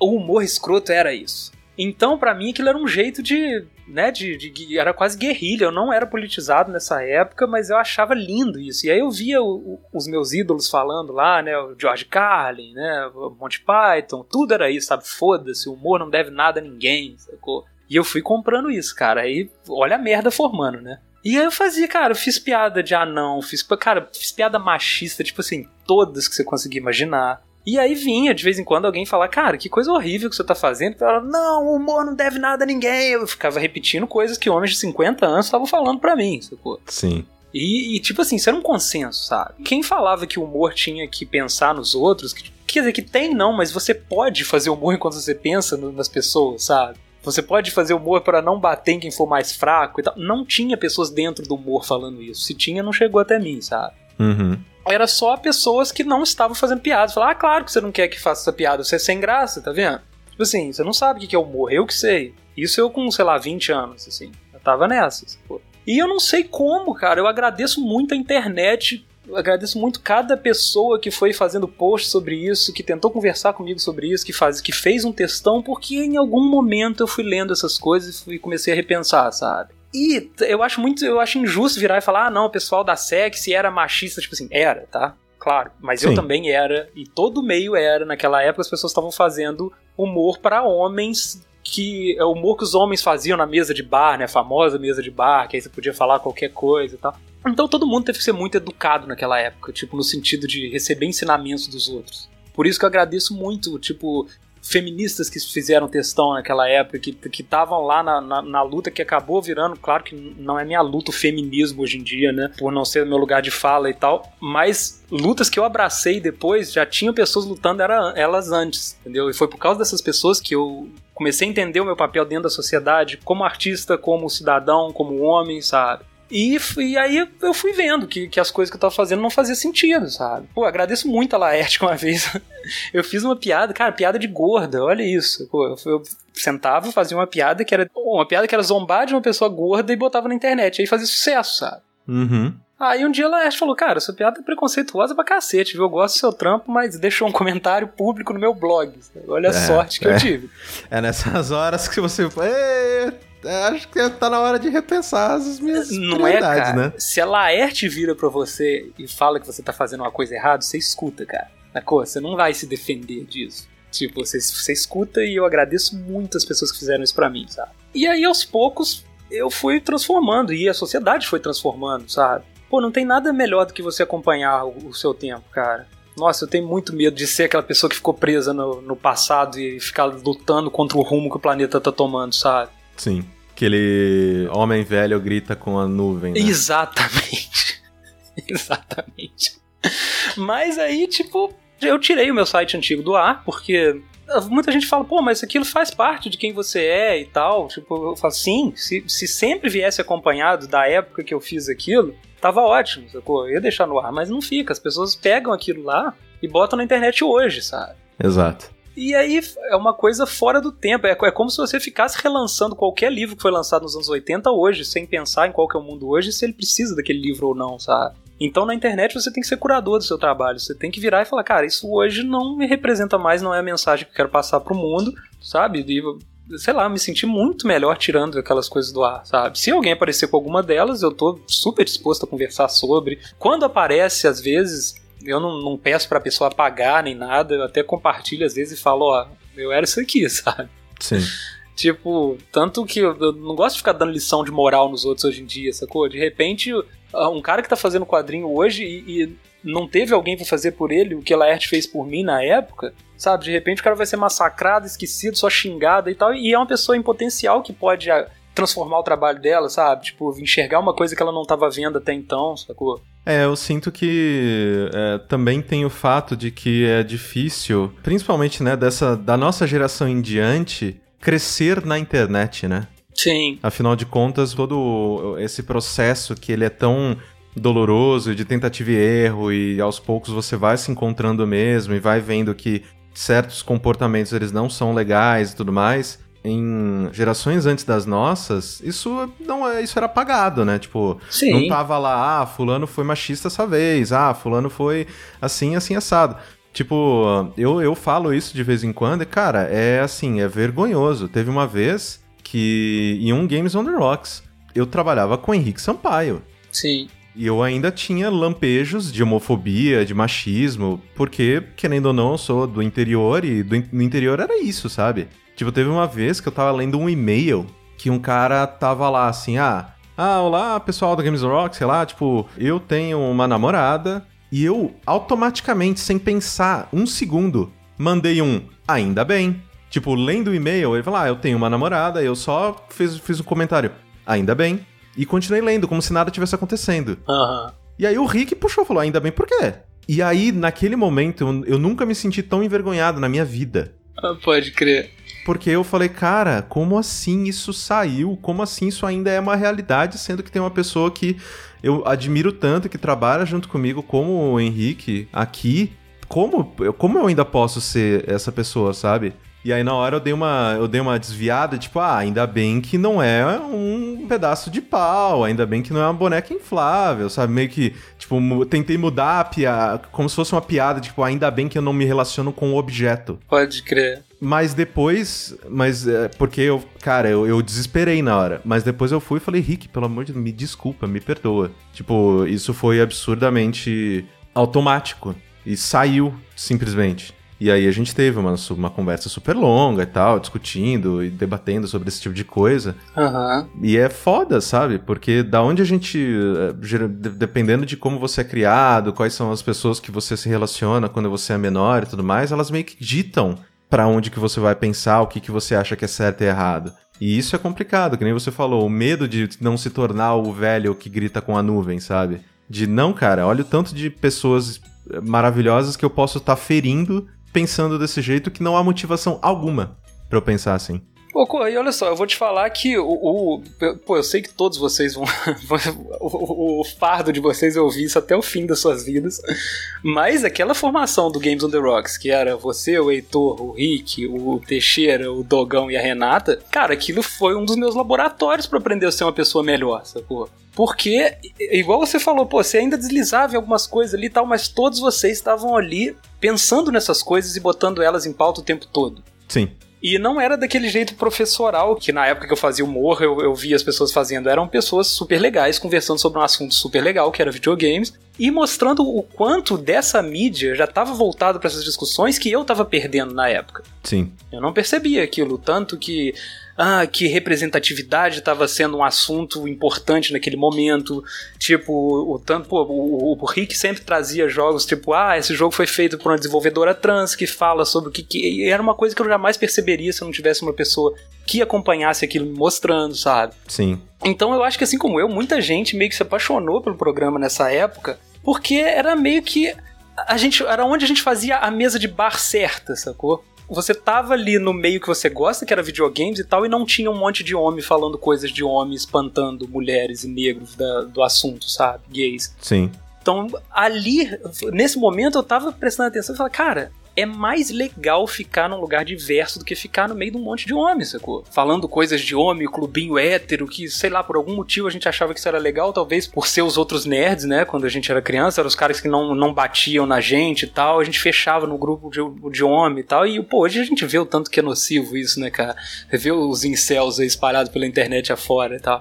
O humor escroto era isso. Então, para mim, aquilo era um jeito de, né, de, de, era quase guerrilha. Eu não era politizado nessa época, mas eu achava lindo isso. E aí eu via o, o, os meus ídolos falando lá, né, o George Carlin, né, o Monty Python, tudo era isso, sabe? Foda-se, o humor não deve nada a ninguém, sacou? E eu fui comprando isso, cara. Aí, olha a merda formando, né? E aí eu fazia, cara, eu fiz piada de anão, fiz, cara, fiz piada machista, tipo assim, todas que você conseguia imaginar. E aí vinha de vez em quando alguém falar, cara, que coisa horrível que você tá fazendo. Eu falava, não, o humor não deve nada a ninguém. Eu ficava repetindo coisas que homens de 50 anos estavam falando para mim, sacou? Sim. E, e, tipo assim, isso era um consenso, sabe? Quem falava que o humor tinha que pensar nos outros, que, quer dizer, que tem não, mas você pode fazer humor enquanto você pensa no, nas pessoas, sabe? Você pode fazer humor para não bater em quem for mais fraco e tal. Não tinha pessoas dentro do humor falando isso. Se tinha, não chegou até mim, sabe? Uhum. Era só pessoas que não estavam fazendo piadas. Falar, ah, claro que você não quer que faça essa piada, você é sem graça, tá vendo? Tipo assim, você não sabe o que é humor, eu que sei. Isso eu com, sei lá, 20 anos, assim. Eu tava nessas, pô. E eu não sei como, cara. Eu agradeço muito a internet eu agradeço muito cada pessoa que foi fazendo post sobre isso, que tentou conversar comigo sobre isso, que, faz, que fez um textão, porque em algum momento eu fui lendo essas coisas e comecei a repensar, sabe? E eu acho muito, eu acho injusto virar e falar, ah, não, o pessoal da sexy era machista, tipo assim, era, tá? Claro, mas Sim. eu também era, e todo meio era. Naquela época as pessoas estavam fazendo humor para homens que é o humor que os homens faziam na mesa de bar, né? A famosa mesa de bar, que aí você podia falar qualquer coisa e tal. Então todo mundo teve que ser muito educado naquela época, tipo, no sentido de receber ensinamentos dos outros. Por isso que eu agradeço muito, tipo, feministas que fizeram textão naquela época, que estavam lá na, na, na, luta que acabou virando, claro que não é minha luta o feminismo hoje em dia, né? Por não ser meu lugar de fala e tal, mas lutas que eu abracei depois já tinham pessoas lutando era, elas antes, entendeu? E foi por causa dessas pessoas que eu comecei a entender o meu papel dentro da sociedade, como artista, como cidadão, como homem, sabe? E, e aí eu fui vendo que, que as coisas que eu tava fazendo não faziam sentido, sabe? Pô, agradeço muito a Laerte uma vez. eu fiz uma piada, cara, piada de gorda, olha isso. Pô, eu, eu sentava, fazia uma piada que era. Uma piada que era zombar de uma pessoa gorda e botava na internet. Aí fazia sucesso, sabe? Uhum. Aí um dia a Laerte falou, cara, sua piada é preconceituosa pra cacete, viu? Eu gosto do seu trampo, mas deixou um comentário público no meu blog. Olha a é, sorte que é. eu tive. É nessas horas que você... acho que tá na hora de repensar as minhas Não é, cara. né? Se a Laerte vira pra você e fala que você tá fazendo uma coisa errada, você escuta, cara. Sacou? Você não vai se defender disso. Tipo, você, você escuta e eu agradeço muito as pessoas que fizeram isso pra mim, sabe? E aí, aos poucos, eu fui transformando e a sociedade foi transformando, sabe? Pô, não tem nada melhor do que você acompanhar o, o seu tempo, cara. Nossa, eu tenho muito medo de ser aquela pessoa que ficou presa no, no passado e ficar lutando contra o rumo que o planeta tá tomando, sabe? Sim. Aquele homem velho grita com a nuvem. Né? Exatamente. Exatamente. Mas aí, tipo, eu tirei o meu site antigo do ar, porque muita gente fala, pô, mas aquilo faz parte de quem você é e tal. Tipo, eu falo, sim, se, se sempre viesse acompanhado da época que eu fiz aquilo, tava ótimo, sacou? Eu ia deixar no ar, mas não fica. As pessoas pegam aquilo lá e botam na internet hoje, sabe? Exato. E aí é uma coisa fora do tempo. É, é como se você ficasse relançando qualquer livro que foi lançado nos anos 80 hoje, sem pensar em qual que é o mundo hoje, se ele precisa daquele livro ou não, sabe? Então na internet você tem que ser curador do seu trabalho. Você tem que virar e falar, cara, isso hoje não me representa mais, não é a mensagem que eu quero passar pro mundo, sabe? E, sei lá, me senti muito melhor tirando aquelas coisas do ar, sabe? Se alguém aparecer com alguma delas, eu tô super disposto a conversar sobre. Quando aparece, às vezes, eu não, não peço pra pessoa apagar nem nada, eu até compartilho às vezes e falo, ó, eu era isso aqui, sabe? Sim. Tipo, tanto que eu não gosto de ficar dando lição de moral nos outros hoje em dia, sacou? De repente, ah, um cara que tá fazendo quadrinho hoje e, e não teve alguém pra fazer por ele o que a Laerte fez por mim na época, sabe? De repente o cara vai ser massacrado, esquecido, só xingado e tal, e é uma pessoa em potencial que pode transformar o trabalho dela, sabe? Tipo, enxergar uma coisa que ela não estava vendo até então, sacou? É, eu sinto que é, também tem o fato de que é difícil, principalmente, né, dessa, da nossa geração em diante, crescer na internet, né? Sim. Afinal de contas, todo esse processo que ele é tão doloroso de tentativa e erro e aos poucos você vai se encontrando mesmo e vai vendo que certos comportamentos eles não são legais e tudo mais. Em gerações antes das nossas, isso não é, isso era apagado, né? Tipo, Sim. não tava lá, ah, fulano foi machista essa vez, ah, fulano foi assim, assim assado. Tipo, eu, eu falo isso de vez em quando e, cara, é assim, é vergonhoso. Teve uma vez que em um Games on the Rocks eu trabalhava com o Henrique Sampaio. Sim. E eu ainda tinha lampejos de homofobia, de machismo, porque, querendo ou não, eu sou do interior e do, no interior era isso, sabe? Tipo, teve uma vez que eu tava lendo um e-mail que um cara tava lá assim, ah, ah, olá, pessoal da Games Rock, sei lá, tipo, eu tenho uma namorada e eu automaticamente, sem pensar um segundo, mandei um ainda bem. Tipo, lendo o e-mail, ele falou, ah, eu tenho uma namorada, eu só fiz, fiz um comentário, ainda bem. E continuei lendo, como se nada tivesse acontecendo. Uhum. E aí o Rick puxou, falou, ainda bem, por quê? E aí, naquele momento, eu, eu nunca me senti tão envergonhado na minha vida. Ah, pode crer. Porque eu falei, cara, como assim isso saiu? Como assim isso ainda é uma realidade, sendo que tem uma pessoa que eu admiro tanto, que trabalha junto comigo, como o Henrique, aqui. Como, como eu ainda posso ser essa pessoa, sabe? E aí na hora eu dei uma, eu dei uma desviada, tipo, ah, ainda bem que não é um pedaço de pau, ainda bem que não é uma boneca inflável, sabe? Meio que, tipo, tentei mudar a piada, como se fosse uma piada, tipo, ainda bem que eu não me relaciono com o objeto. Pode crer. Mas depois, mas é, porque eu, cara, eu, eu desesperei na hora. Mas depois eu fui e falei, Rick, pelo amor de Deus, me desculpa, me perdoa. Tipo, isso foi absurdamente automático. E saiu, simplesmente. E aí a gente teve uma, uma conversa super longa e tal, discutindo e debatendo sobre esse tipo de coisa. Uhum. E é foda, sabe? Porque da onde a gente. Eh, dependendo de como você é criado, quais são as pessoas que você se relaciona quando você é menor e tudo mais, elas meio que ditam para onde que você vai pensar, o que, que você acha que é certo e errado. E isso é complicado, que nem você falou, o medo de não se tornar o velho que grita com a nuvem, sabe? De não, cara, olha o tanto de pessoas maravilhosas que eu posso estar tá ferindo pensando desse jeito que não há motivação alguma para eu pensar assim. Pô, Correia, olha só, eu vou te falar que o. o pô, eu sei que todos vocês vão. o, o, fardo de vocês eu ouvir isso até o fim das suas vidas. Mas aquela formação do Games on the Rocks, que era você, o Heitor, o Rick, o Teixeira, o Dogão e a Renata, cara, aquilo foi um dos meus laboratórios para aprender a ser uma pessoa melhor, sacou? Porque, igual você falou, pô, você ainda deslizava em algumas coisas ali e tal, mas todos vocês estavam ali pensando nessas coisas e botando elas em pauta o tempo todo. Sim. E não era daquele jeito professoral que na época que eu fazia humor eu, eu via as pessoas fazendo. Eram pessoas super legais conversando sobre um assunto super legal, que era videogames, e mostrando o quanto dessa mídia já estava voltado para essas discussões que eu estava perdendo na época. Sim. Eu não percebia aquilo, tanto que ah, que representatividade estava sendo um assunto importante naquele momento. Tipo, o tanto o, o, Rick sempre trazia jogos tipo, ah, esse jogo foi feito por uma desenvolvedora trans que fala sobre o que, que e era uma coisa que eu jamais perceberia se eu não tivesse uma pessoa que acompanhasse aquilo me mostrando, sabe? Sim. Então eu acho que assim como eu, muita gente meio que se apaixonou pelo programa nessa época, porque era meio que a gente era onde a gente fazia a mesa de bar certa, sacou? Você tava ali no meio que você gosta, que era videogames e tal, e não tinha um monte de homem falando coisas de homem, espantando mulheres e negros da, do assunto, sabe? Gays. Sim. Então, ali, nesse momento, eu tava prestando atenção e falei, cara, é mais legal ficar num lugar diverso do que ficar no meio de um monte de homens, sacou? Falando coisas de homem, clubinho hétero, que, sei lá, por algum motivo a gente achava que isso era legal, talvez por ser os outros nerds, né? Quando a gente era criança, eram os caras que não, não batiam na gente e tal, a gente fechava no grupo de, de homem e tal, e, pô, hoje a gente vê o tanto que é nocivo isso, né, cara? Você vê os incels aí espalhados pela internet afora e tal.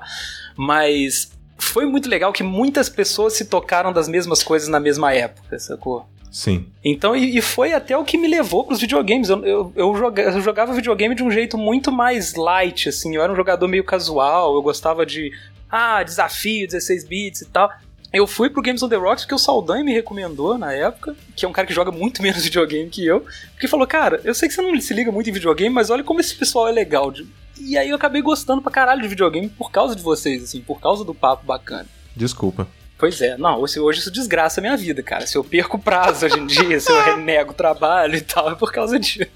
Mas foi muito legal que muitas pessoas se tocaram das mesmas coisas na mesma época, sacou? Sim. Então, e, e, foi até o que me levou pros videogames. Eu, eu, eu, joga, eu, jogava videogame de um jeito muito mais light, assim. Eu era um jogador meio casual, eu gostava de, ah, desafio, 16 bits e tal. Eu fui pro Games on the Rocks porque o Saldanha me recomendou na época, que é um cara que joga muito menos videogame que eu, porque falou, cara, eu sei que você não se liga muito em videogame, mas olha como esse pessoal é legal. E aí eu acabei gostando pra caralho de videogame por causa de vocês, assim, por causa do papo bacana. Desculpa. Pois é, não, hoje, hoje isso desgraça a minha vida, cara. Se eu perco prazo hoje em dia, se eu renego o trabalho e tal, é por causa disso.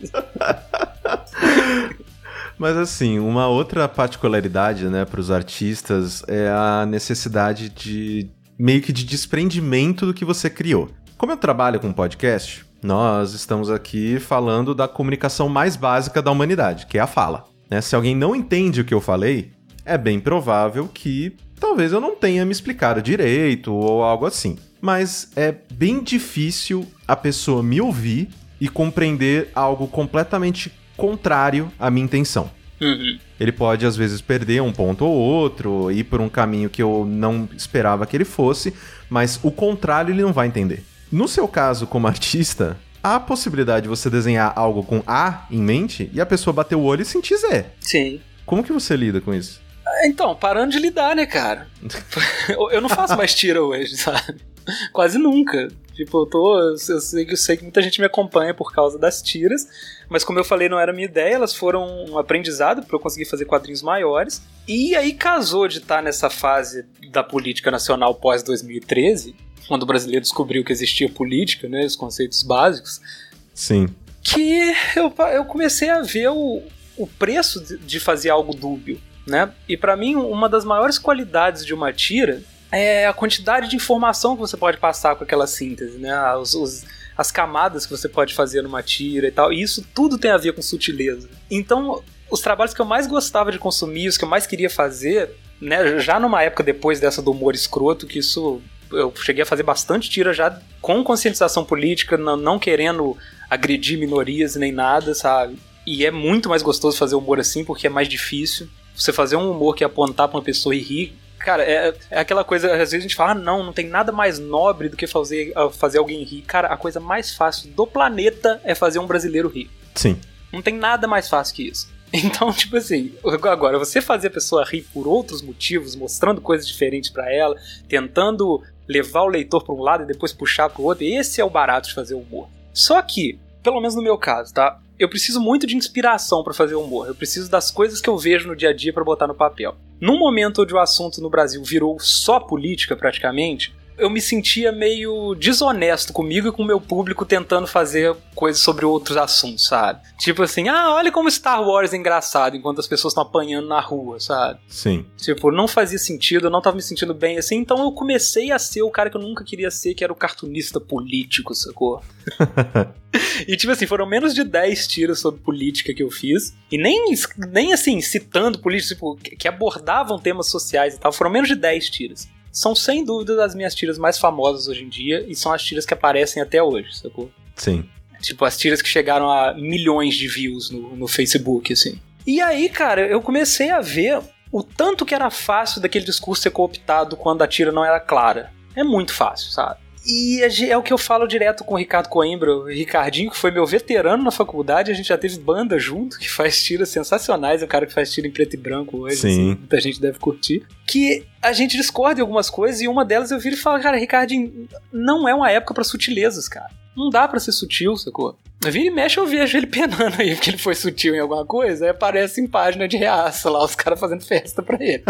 Mas assim, uma outra particularidade, né, para os artistas é a necessidade de meio que de desprendimento do que você criou. Como eu trabalho com podcast, nós estamos aqui falando da comunicação mais básica da humanidade, que é a fala. Né? Se alguém não entende o que eu falei, é bem provável que talvez eu não tenha me explicado direito ou algo assim. Mas é bem difícil a pessoa me ouvir e compreender algo completamente contrário à minha intenção. Uhum. Ele pode, às vezes, perder um ponto ou outro, ir por um caminho que eu não esperava que ele fosse, mas o contrário ele não vai entender. No seu caso, como artista, há a possibilidade de você desenhar algo com A em mente e a pessoa bater o olho e sentir Z. Sim. Como que você lida com isso? Então, parando de lidar, né, cara? eu não faço mais tira hoje, sabe? Quase nunca. Tipo, eu tô. Eu sei, eu sei que muita gente me acompanha por causa das tiras, mas como eu falei, não era minha ideia, elas foram um aprendizado para eu conseguir fazer quadrinhos maiores. E aí casou de estar nessa fase da política nacional pós 2013, quando o brasileiro descobriu que existia política, né? Os conceitos básicos. Sim. Que eu, eu comecei a ver o, o preço de fazer algo dúbio né? E para mim, uma das maiores qualidades de uma tira é a quantidade de informação que você pode passar com aquela síntese, né? Os, os, as camadas que você pode fazer numa tira e tal. E isso tudo tem a ver com sutileza. Então, os trabalhos que eu mais gostava de consumir, os que eu mais queria fazer, né? Já numa época depois dessa do humor escroto, que isso eu cheguei a fazer bastante tira já com conscientização política, não, não querendo agredir minorias nem nada, sabe? E é muito mais gostoso fazer humor assim porque é mais difícil você fazer um humor que apontar pra uma pessoa e rir, cara, é, é aquela coisa, às vezes a gente fala, ah, não, não tem nada mais nobre do que fazer, fazer alguém rir. Cara, a coisa mais fácil do planeta é fazer um brasileiro rir. Sim. Não tem nada mais fácil que isso. Então, tipo assim, agora, você fazer a pessoa rir por outros motivos, mostrando coisas diferentes para ela, tentando levar o leitor para um lado e depois puxar para o outro, esse é o barato de fazer humor. Só que, pelo menos no meu caso, tá? Eu preciso muito de inspiração para fazer humor. Eu preciso das coisas que eu vejo no dia a dia para botar no papel. Num momento onde o assunto no Brasil virou só política praticamente, eu me sentia meio desonesto comigo e com o meu público tentando fazer coisas sobre outros assuntos, sabe? Tipo assim, ah, olha como Star Wars é engraçado enquanto as pessoas estão apanhando na rua, sabe? Sim. Tipo, não fazia sentido, eu não tava me sentindo bem assim, então eu comecei a ser o cara que eu nunca queria ser, que era o cartunista político, sacou? E tipo assim, foram menos de 10 tiras sobre política que eu fiz. E nem, nem assim, citando políticos tipo, que abordavam temas sociais e tal. Foram menos de 10 tiras. São sem dúvida as minhas tiras mais famosas hoje em dia. E são as tiras que aparecem até hoje, sacou? Sim. Tipo, as tiras que chegaram a milhões de views no, no Facebook, assim. E aí, cara, eu comecei a ver o tanto que era fácil daquele discurso ser cooptado quando a tira não era clara. É muito fácil, sabe? E é o que eu falo direto com o Ricardo Coimbra, o Ricardinho, que foi meu veterano na faculdade, a gente já teve banda junto, que faz tiras sensacionais, é o cara que faz tira em preto e branco hoje, Sim. Assim, muita gente deve curtir. Que a gente discorda em algumas coisas, e uma delas eu viro e falo, cara, Ricardinho, não é uma época para sutilezas, cara. Não dá para ser sutil, sacou? Vira e mexe, eu vejo ele penando aí porque ele foi sutil em alguma coisa, aí aparece em página de reaça lá, os caras fazendo festa pra ele.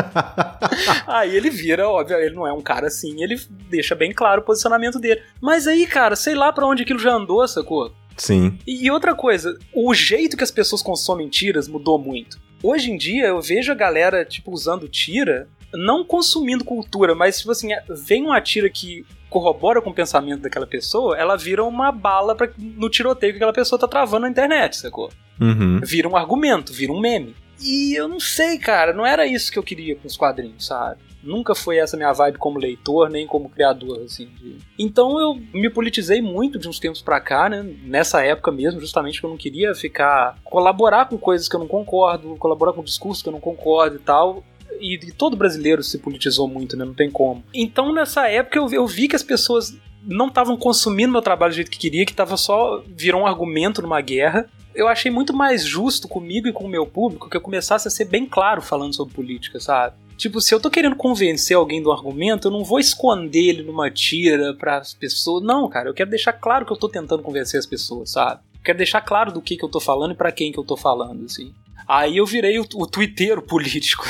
aí ele vira, óbvio, ele não é um cara assim, ele deixa bem claro o posicionamento dele. Mas aí, cara, sei lá para onde aquilo já andou, sacou? Sim. E outra coisa, o jeito que as pessoas consomem tiras mudou muito. Hoje em dia eu vejo a galera, tipo, usando tira, não consumindo cultura, mas, tipo assim, vem uma tira que corrobora com o pensamento daquela pessoa, ela vira uma bala pra, no tiroteio que aquela pessoa tá travando na internet, sacou? Uhum. Vira um argumento, vira um meme. E eu não sei, cara, não era isso que eu queria com os quadrinhos, sabe? Nunca foi essa minha vibe como leitor, nem como criador, assim. De... Então eu me politizei muito de uns tempos pra cá, né? Nessa época mesmo, justamente porque eu não queria ficar. colaborar com coisas que eu não concordo, colaborar com discursos que eu não concordo e tal e, e, todo brasileiro se politizou muito, né? Não tem como. Então, nessa época, eu, eu vi que as pessoas não estavam consumindo meu trabalho do jeito que queria, que tava só virou um argumento numa guerra. Eu achei muito mais justo comigo e com o meu público que eu começasse a ser bem claro falando sobre política, sabe? Tipo, se eu tô querendo convencer alguém do argumento, eu não vou esconder ele numa tira para as pessoas. Não, cara, eu quero deixar claro que eu tô tentando convencer as pessoas, sabe? Eu quero deixar claro do que, que eu tô falando e para quem que eu tô falando, assim. Aí eu virei o, o twitteiro político.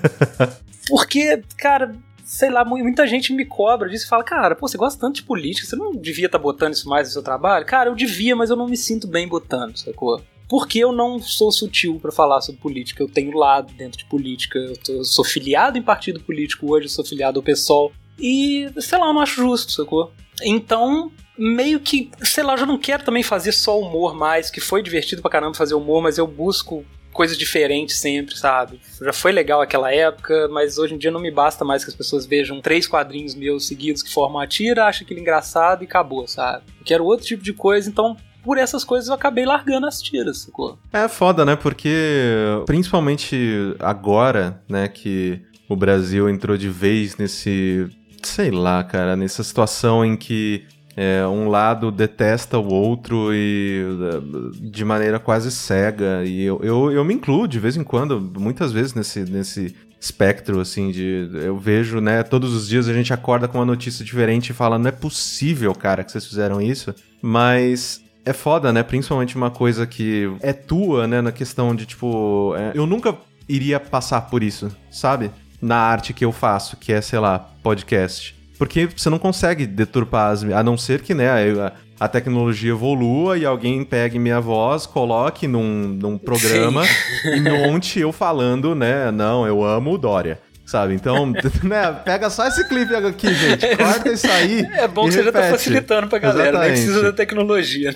Porque, cara, sei lá, muita gente me cobra disso e fala, cara, pô, você gosta tanto de política, você não devia estar tá botando isso mais no seu trabalho? Cara, eu devia, mas eu não me sinto bem botando, sacou? Porque eu não sou sutil para falar sobre política, eu tenho lado dentro de política, eu, tô, eu, sou filiado em partido político hoje, eu sou filiado ao PSOL, e, sei lá, eu não acho justo, sacou? Então, meio que, sei lá, eu já não quero também fazer só humor mais, que foi divertido pra caramba fazer humor, mas eu busco coisas diferentes sempre, sabe? Já foi legal aquela época, mas hoje em dia não me basta mais que as pessoas vejam três quadrinhos meus seguidos que formam a tira, acham aquilo engraçado e acabou, sabe? Eu quero outro tipo de coisa, então por essas coisas eu acabei largando as tiras, sacou? É foda, né? Porque principalmente agora, né, que o Brasil entrou de vez nesse, sei lá, cara, nessa situação em que é, um lado detesta o outro e de maneira quase cega. E eu, eu, eu me incluo de vez em quando, muitas vezes nesse, nesse espectro, assim, de. Eu vejo, né? Todos os dias a gente acorda com uma notícia diferente e fala: não é possível, cara, que vocês fizeram isso. Mas é foda, né? Principalmente uma coisa que é tua, né? Na questão de, tipo. É, eu nunca iria passar por isso, sabe? Na arte que eu faço, que é, sei lá, podcast. Porque você não consegue deturpar as. A não ser que, né, a, a tecnologia evolua e alguém pegue minha voz, coloque num, num programa Sim. e monte eu falando, né? Não, eu amo o Dória. Sabe? Então, né, pega só esse clipe aqui, gente. Corta isso aí. É bom que você repete. já tá facilitando pra galera, Exatamente. nem precisa da tecnologia.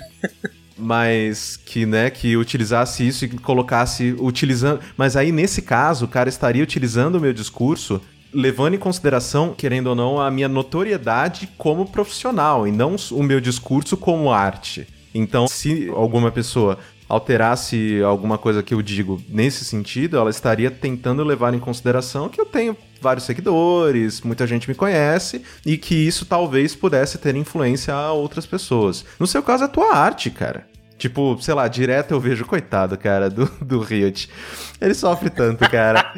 mas que, né, que utilizasse isso e colocasse utilizando, mas aí nesse caso, o cara estaria utilizando o meu discurso levando em consideração, querendo ou não, a minha notoriedade como profissional e não o meu discurso como arte. Então, se alguma pessoa alterasse alguma coisa que eu digo nesse sentido, ela estaria tentando levar em consideração que eu tenho vários seguidores, muita gente me conhece e que isso talvez pudesse ter influência a outras pessoas. No seu caso, é a tua arte, cara. Tipo, sei lá, direto eu vejo, coitado, cara, do, do Riot. Ele sofre tanto, cara.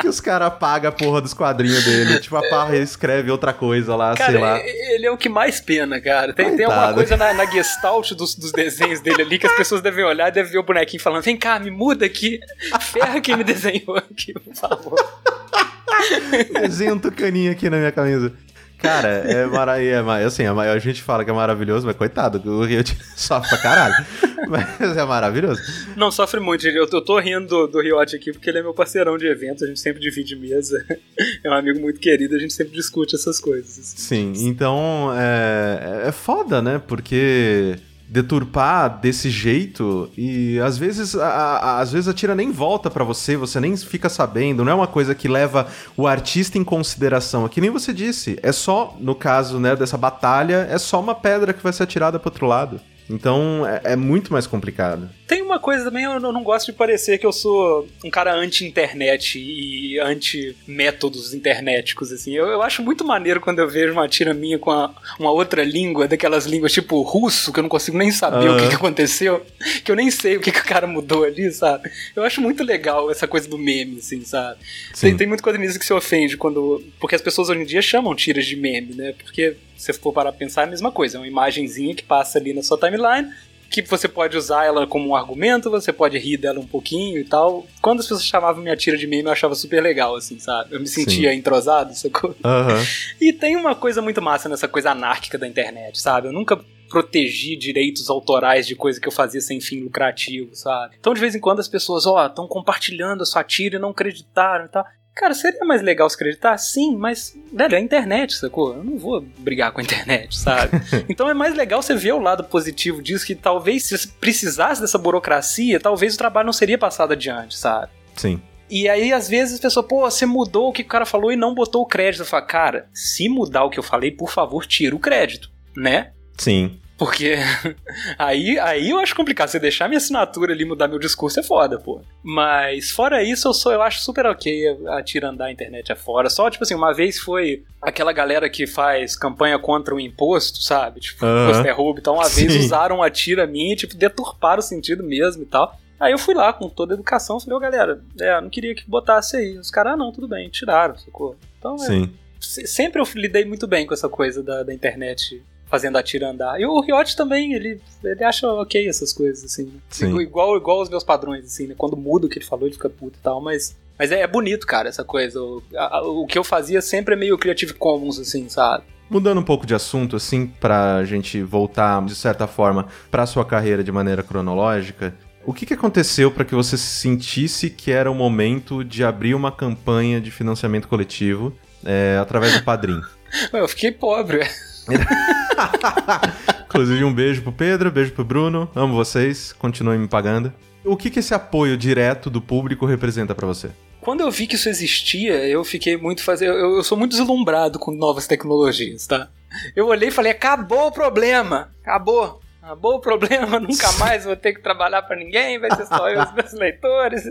que os caras pagam a porra dos quadrinhos dele. Tipo, a parra escreve outra coisa lá, cara, sei lá. Ele é o que mais pena, cara. Tem, tem alguma coisa na, na gestalt dos, dos desenhos dele ali que as pessoas devem olhar e devem ver o bonequinho falando: vem cá, me muda aqui. Ferra quem me desenhou aqui, por favor. Desenha um tucaninho aqui na minha camisa. Cara, é maravilhoso. É, assim, a gente fala que é maravilhoso, mas coitado, o Rio sofre pra caralho. mas é maravilhoso. Não, sofre muito, gente. Eu, eu tô rindo do, do Riot aqui porque ele é meu parceirão de evento, a gente sempre divide mesa. É um amigo muito querido, a gente sempre discute essas coisas. Sim, então é, é foda, né? Porque deturpar desse jeito e às vezes a, a, às vezes a tira nem volta para você, você nem fica sabendo, não é uma coisa que leva o artista em consideração. É que nem você disse, é só, no caso, né, dessa batalha, é só uma pedra que vai ser atirada pro outro lado. Então é, é, muito mais complicado. Tem uma coisa também, eu não gosto de parecer que eu sou um cara anti-internet e anti-métodos internéticos, assim. Eu, eu, acho muito maneiro quando eu vejo uma tira minha com a, uma outra língua, daquelas línguas tipo russo, que eu não consigo nem saber uhum. o que, que, aconteceu, que eu nem sei o que, que o cara mudou ali, sabe? Eu acho muito legal essa coisa do meme, assim, sabe? Tem, tem muito quadrinista que se ofende quando. Porque as pessoas hoje em dia chamam tiras de meme, né? Porque você for parar pra pensar, é a mesma coisa. É uma imagenzinha que passa ali na sua timeline, que você pode usar ela como um argumento, você pode rir dela um pouquinho e tal. Quando as pessoas chamavam minha tira de meme, eu achava super legal, assim, sabe? Eu me sentia Sim. entrosado, sacou? Uhum. E tem uma coisa muito massa nessa coisa anárquica da internet, sabe? Eu nunca protegi direitos autorais de coisa que eu fazia sem fim lucrativo, sabe? Então, de vez em quando, as pessoas, ó, oh, estão compartilhando a sua tira e não acreditaram e tal. Cara, seria mais legal se acreditar? Sim, mas, velho, é a internet, sacou? Eu não vou brigar com a internet, sabe? então é mais legal você ver o lado positivo disso, que talvez se precisasse dessa burocracia, talvez o trabalho não seria passado adiante, sabe? Sim. E aí, às vezes, a pessoa, pô, você mudou o que o cara falou e não botou o crédito. Eu falo, cara, se mudar o que eu falei, por favor, tira o crédito, né? Sim. Porque aí, aí eu acho complicado. Você deixar minha assinatura ali mudar meu discurso é foda, pô. Mas fora isso, eu sou, eu acho super ok a tira andar a internet é fora. Só, tipo assim, uma vez foi aquela galera que faz campanha contra o imposto, sabe? Tipo, uhum. imposto é roubo. Então, uma Sim. vez usaram a tira minha e, tipo, deturparam o sentido mesmo e tal. Aí eu fui lá com toda a educação, falei, ô oh, galera, é, não queria que botasse aí. Os caras, ah, não, tudo bem, tiraram, sacou? Então, é, Sim. sempre eu lidei muito bem com essa coisa da, da internet fazendo a tira andar. E o Riot também, ele, ele acha ok essas coisas, assim. Né? Sim. Igual, igual os meus padrões, assim, né? Quando muda o que ele falou, ele fica puto e tal, mas. Mas é, é bonito, cara, essa coisa. O, a, o que eu fazia sempre é meio Creative Commons, assim, sabe? Mudando um pouco de assunto, assim, pra gente voltar, de certa forma, pra sua carreira de maneira cronológica, o que, que aconteceu para que você sentisse que era o momento de abrir uma campanha de financiamento coletivo é, através do padrinho? eu fiquei pobre. Inclusive, um beijo pro Pedro, beijo pro Bruno. Amo vocês, continuem me pagando. O que, que esse apoio direto do público representa para você? Quando eu vi que isso existia, eu fiquei muito fazer. Eu, eu, sou muito deslumbrado com novas tecnologias, tá? Eu olhei e falei: acabou o problema! Acabou! Acabou o problema, nunca mais vou ter que trabalhar para ninguém, vai ser só eu os meus leitores.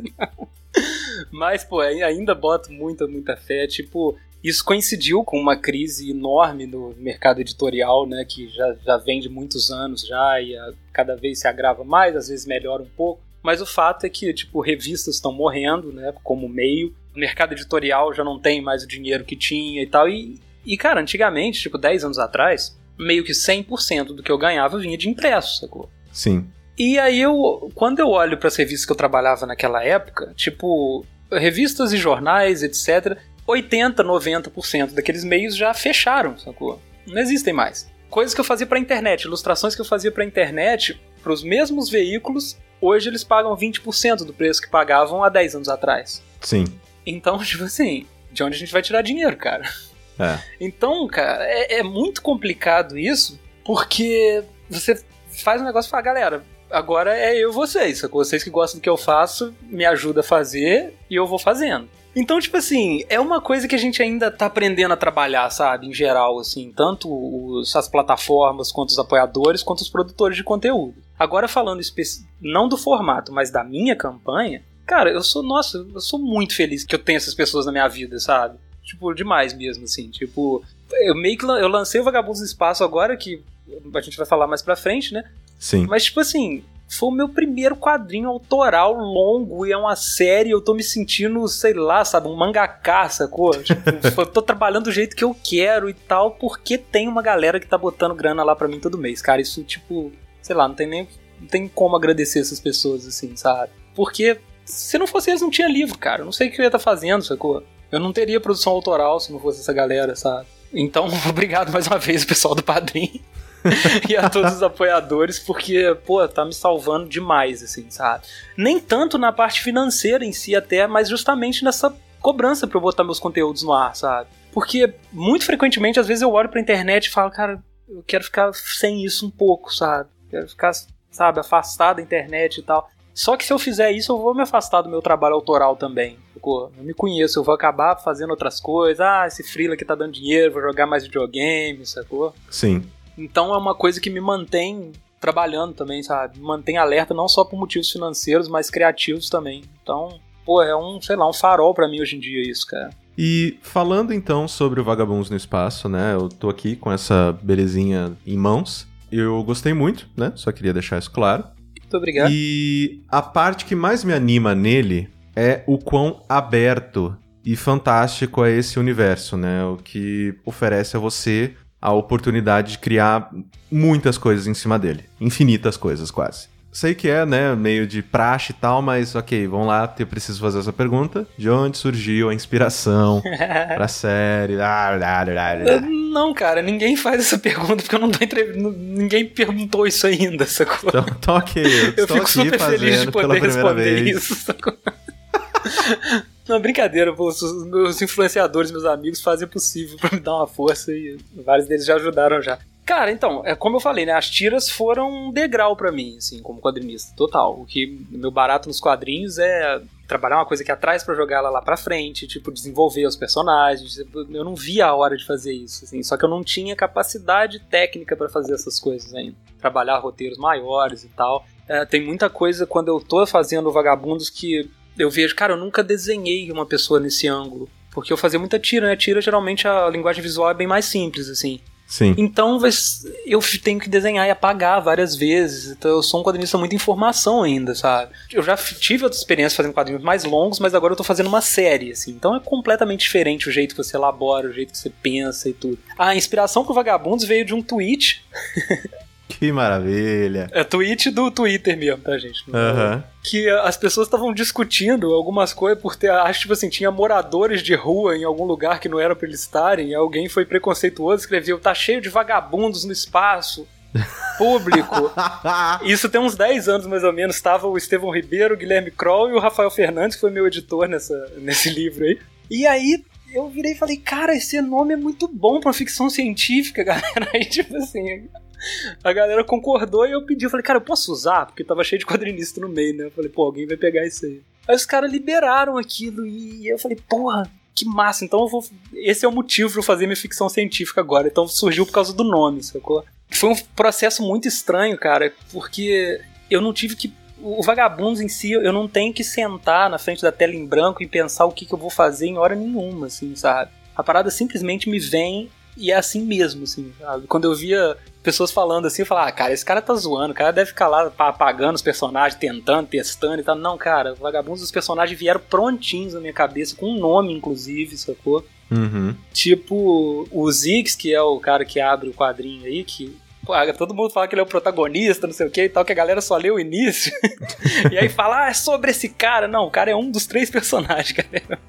Mas, pô, ainda boto muita, muita fé. Tipo, isso coincidiu com uma crise enorme no mercado editorial, né, que já, já vem de muitos anos já e a, cada vez se agrava mais, às vezes melhora um pouco. Mas o fato é que, tipo, revistas estão morrendo, né, como meio. O mercado editorial já não tem mais o dinheiro que tinha e tal. E, e cara, antigamente, tipo, 10 anos atrás, meio que 100% do que eu ganhava vinha de impresso, sacou? Sim. E aí eu, quando eu olho para as revistas que eu trabalhava naquela época, tipo, revistas e jornais, etc., 80, 90% daqueles meios já fecharam, sacou? Não existem mais. Coisas que eu fazia para internet, ilustrações que eu fazia para internet, para os mesmos veículos, hoje eles pagam 20% do preço que pagavam há 10 anos atrás. Sim. Então, tipo assim, de onde a gente vai tirar dinheiro, cara? É. Então, cara, é, é muito complicado isso, porque você faz um negócio e fala, galera, agora é eu e vocês. Vocês que gostam do que eu faço, me ajuda a fazer e eu vou fazendo. Então, tipo assim, é uma coisa que a gente ainda tá aprendendo a trabalhar, sabe? Em geral, assim, tanto os, as plataformas, quanto os apoiadores, quanto os produtores de conteúdo. Agora, falando não do formato, mas da minha campanha, cara, eu sou, nossa, eu sou muito feliz que eu tenho essas pessoas na minha vida, sabe? Tipo, demais mesmo, assim. Tipo, eu meio que eu lancei o Vagabundos do Espaço agora, que a gente vai falar mais pra frente, né? Sim. Mas, tipo assim, foi o meu primeiro quadrinho autoral longo e é uma série. Eu tô me sentindo, sei lá, sabe, um mangaká, sacou? Tipo, eu tô trabalhando do jeito que eu quero e tal, porque tem uma galera que tá botando grana lá pra mim todo mês. Cara, isso, tipo, sei lá, não tem nem. Não tem como agradecer essas pessoas, assim, sabe? Porque se não fosse eles, não tinha livro, cara. Eu não sei o que eu ia estar tá fazendo, sacou? Eu não teria produção autoral se não fosse essa galera, sabe? Então, obrigado mais uma vez, pessoal do Padrim. e a todos os apoiadores, porque, pô, tá me salvando demais, assim, sabe? Nem tanto na parte financeira em si, até, mas justamente nessa cobrança pra eu botar meus conteúdos no ar, sabe? Porque muito frequentemente, às vezes, eu olho pra internet e falo, cara, eu quero ficar sem isso um pouco, sabe? Quero ficar, sabe, afastado da internet e tal. Só que se eu fizer isso, eu vou me afastar do meu trabalho autoral também. Ficou? Eu me conheço, eu vou acabar fazendo outras coisas. Ah, esse freela aqui tá dando dinheiro, vou jogar mais videogame, sacou? Sim. Então é uma coisa que me mantém trabalhando também, sabe? Me mantém alerta não só por motivos financeiros, mas criativos também. Então, pô, é um, sei lá, um farol para mim hoje em dia isso, cara. E falando então sobre o Vagabundos no Espaço, né? Eu tô aqui com essa belezinha em mãos. Eu gostei muito, né? Só queria deixar isso claro. Muito obrigado. E a parte que mais me anima nele é o quão aberto e fantástico é esse universo, né? O que oferece a você a oportunidade de criar muitas coisas em cima dele. Infinitas coisas, quase. Sei que é, né, meio de praxe e tal, mas ok, vamos lá, eu preciso fazer essa pergunta. De onde surgiu a inspiração pra série? Não, cara, ninguém faz essa pergunta porque eu não tô entre... Ninguém perguntou isso ainda, sacou? Então, então ok, eu, eu fico super feliz de poder responder vez. isso, sacou? Não, brincadeira, pô, os meus influenciadores, meus amigos fazem o possível pra me dar uma força e vários deles já ajudaram já. Cara, então, é como eu falei, né? As tiras foram um degrau para mim, assim, como quadrinista, total. O que meu barato nos quadrinhos é trabalhar uma coisa aqui atrás para jogar ela lá pra frente, tipo, desenvolver os personagens. Eu não via a hora de fazer isso, assim, só que eu não tinha capacidade técnica para fazer essas coisas ainda. Trabalhar roteiros maiores e tal. É, tem muita coisa quando eu tô fazendo Vagabundos que eu vejo, cara, eu nunca desenhei uma pessoa nesse ângulo. Porque eu fazia muita tira, né? Tira, geralmente, a linguagem visual é bem mais simples, assim. Sim. Então eu tenho que desenhar e apagar várias vezes. Então eu sou um quadrinista muito informação ainda, sabe? Eu já tive outras experiências fazendo quadrinhos mais longos, mas agora eu tô fazendo uma série, assim. Então é completamente diferente o jeito que você elabora, o jeito que você pensa e tudo. A inspiração pro Vagabundos veio de um tweet Que maravilha. É tweet do Twitter mesmo, tá, gente? Uhum. Que as pessoas estavam discutindo algumas coisas por ter. Acho tipo assim, tinha moradores de rua em algum lugar que não era pra eles estarem. E alguém foi preconceituoso, escreveu: tá cheio de vagabundos no espaço. Público. Isso tem uns 10 anos mais ou menos. Estava o Estevão Ribeiro, o Guilherme Kroll e o Rafael Fernandes, que foi meu editor nessa, nesse livro aí. E aí eu virei e falei, cara, esse nome é muito bom pra ficção científica, galera. Aí, tipo assim, a galera concordou e eu pedi, eu falei, cara, eu posso usar? Porque tava cheio de quadrinista no meio, né? Eu falei, pô, alguém vai pegar isso aí. Aí os caras liberaram aquilo e eu falei, porra, que massa, então eu vou. Esse é o motivo pra eu fazer minha ficção científica agora. Então surgiu por causa do nome, sacou? Foi um processo muito estranho, cara, porque eu não tive que. O Vagabundos em si, eu não tenho que sentar na frente da tela em branco e pensar o que, que eu vou fazer em hora nenhuma, assim, sabe? A parada simplesmente me vem e é assim mesmo, assim, sabe? Quando eu via pessoas falando assim, eu falava, ah, cara, esse cara tá zoando, o cara deve ficar lá apagando os personagens, tentando, testando e tal. Não, cara, Vagabundos, os personagens vieram prontinhos na minha cabeça, com um nome, inclusive, sacou? Uhum. Tipo, o Ziggs, que é o cara que abre o quadrinho aí, que Pô, todo mundo fala que ele é o protagonista, não sei o que e tal, que a galera só lê o início. e aí fala, ah, é sobre esse cara. Não, o cara é um dos três personagens, galera.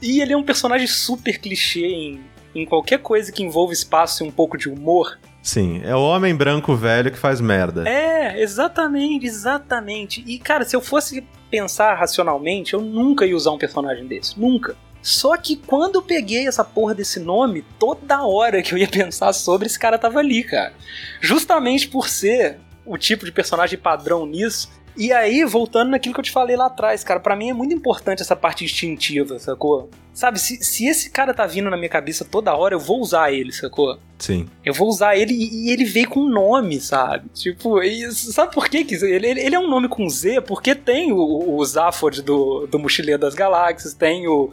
E ele é um personagem super clichê em em qualquer coisa que envolva espaço e um pouco de humor. Sim, é o homem branco velho que faz merda. É, exatamente, exatamente. E cara, se eu fosse pensar racionalmente, eu nunca ia usar um personagem desse, nunca. Só que quando eu peguei essa porra desse nome, toda hora que eu ia pensar sobre, esse cara tava ali, cara. Justamente por ser o tipo de personagem padrão nisso, e aí, voltando naquilo que eu te falei lá atrás, cara, para mim é muito importante essa parte instintiva, sacou? Sabe, se, se esse cara tá vindo na minha cabeça toda hora, eu vou usar ele, sacou? Sim. Eu vou usar ele e, e ele veio com um nome, sabe? Tipo, e, sabe por quê que ele, ele, ele, é um nome com Z? Porque tem o, o Zaphod do, do Mochileiro das Galáxias, tem o,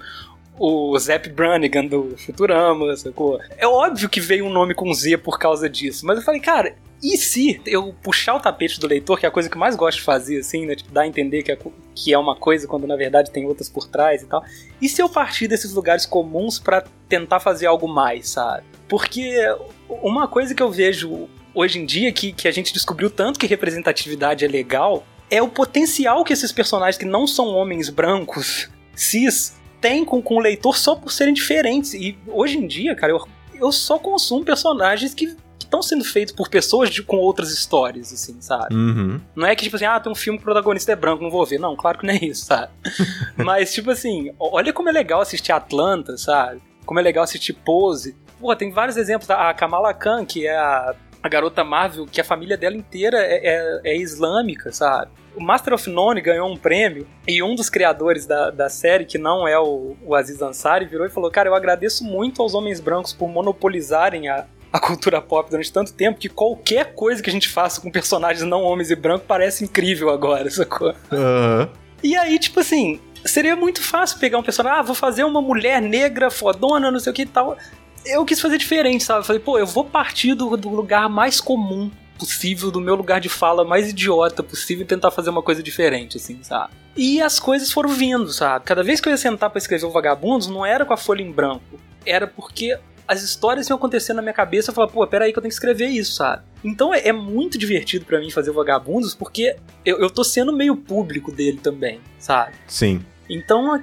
o Zap Brannigan do Futurama, sacou? É óbvio que veio um nome com Z por causa disso, mas eu falei, cara, e se eu puxar o tapete do leitor, que é a coisa que eu mais gosto de fazer, assim, né? Tipo, dar a entender que é, que é uma coisa quando na verdade tem outras por trás e tal. E se eu partir desses lugares comuns para tentar fazer algo mais, sabe? Porque uma coisa que eu vejo hoje em dia, que, que a gente descobriu tanto que representatividade é legal, é o potencial que esses personagens que não são homens brancos, cis, têm com, com o leitor só por serem diferentes. E hoje em dia, cara, eu, eu só consumo personagens que estão sendo feitos por pessoas de, com outras histórias, assim, sabe? Uhum. Não é que, tipo assim, ah, tem um filme que o protagonista é branco, não vou ver. Não, claro que não é isso, sabe? Mas, tipo assim, olha como é legal assistir Atlanta, sabe? Como é legal assistir Pose. Pô, tem vários exemplos. A Kamala Khan, que é a a garota Marvel, que a família dela inteira é, é, é islâmica, sabe? O Master of None ganhou um prêmio e um dos criadores da, da série, que não é o, o Aziz Ansari, virou e falou: Cara, eu agradeço muito aos homens brancos por monopolizarem a, a cultura pop durante tanto tempo que qualquer coisa que a gente faça com personagens não homens e brancos parece incrível agora, sacou? Uhum. E aí, tipo assim, seria muito fácil pegar um personagem, ah, vou fazer uma mulher negra fodona, não sei o que e tal. Eu quis fazer diferente, sabe? Falei, pô, eu vou partir do, do lugar mais comum possível, do meu lugar de fala mais idiota possível e tentar fazer uma coisa diferente, assim, sabe? E as coisas foram vindo, sabe? Cada vez que eu ia sentar para escrever o Vagabundos, não era com a folha em branco. Era porque as histórias iam acontecendo na minha cabeça, eu falava, pô, peraí que eu tenho que escrever isso, sabe? Então é, é muito divertido para mim fazer o Vagabundos, porque eu, eu tô sendo meio público dele também, sabe? Sim. Então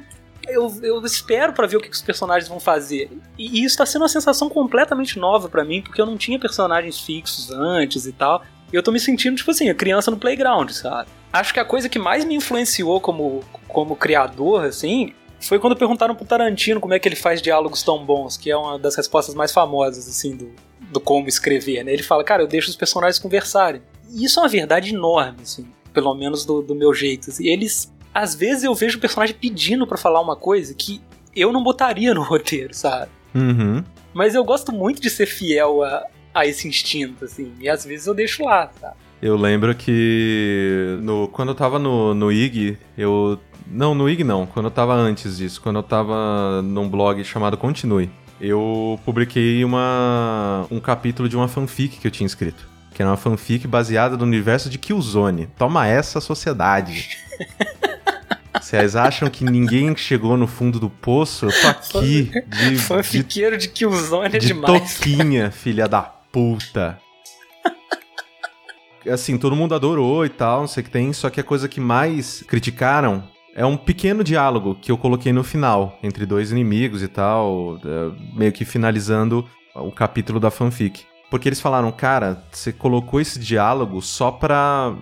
eu, eu espero para ver o que, que, os personagens vão fazer. E, isso tá sendo uma sensação completamente nova para mim, porque eu não tinha personagens fixos antes e tal. E eu tô me sentindo, tipo assim, a criança no playground, sabe? Acho que a coisa que mais me influenciou como, como criador, assim, foi quando perguntaram pro Tarantino como é que ele faz diálogos tão bons, que é uma das respostas mais famosas, assim, do, do como escrever, né? Ele fala, cara, eu deixo os personagens conversarem. E isso é uma verdade enorme, assim, pelo menos do, do meu jeito. Eles às vezes eu vejo o personagem pedindo para falar uma coisa que eu não botaria no roteiro, sabe? Uhum. Mas eu gosto muito de ser fiel a, a esse instinto, assim. E às vezes eu deixo lá, sabe? Eu lembro que no, quando eu tava no, no IG, eu. Não, no IG não, quando eu tava antes disso, quando eu tava num blog chamado Continue, eu publiquei uma, um capítulo de uma fanfic que eu tinha escrito. Que era uma fanfic baseada no universo de Killzone. Toma essa, sociedade. Vocês acham que ninguém chegou no fundo do poço? Eu tô aqui de. Fanfiqueiro de, de Killzone é de demais. Toquinha, filha da puta. Assim, todo mundo adorou e tal, não sei o que tem, só que a coisa que mais criticaram é um pequeno diálogo que eu coloquei no final, entre dois inimigos e tal, é, meio que finalizando o capítulo da fanfic. Porque eles falaram, cara, você colocou esse diálogo só pra.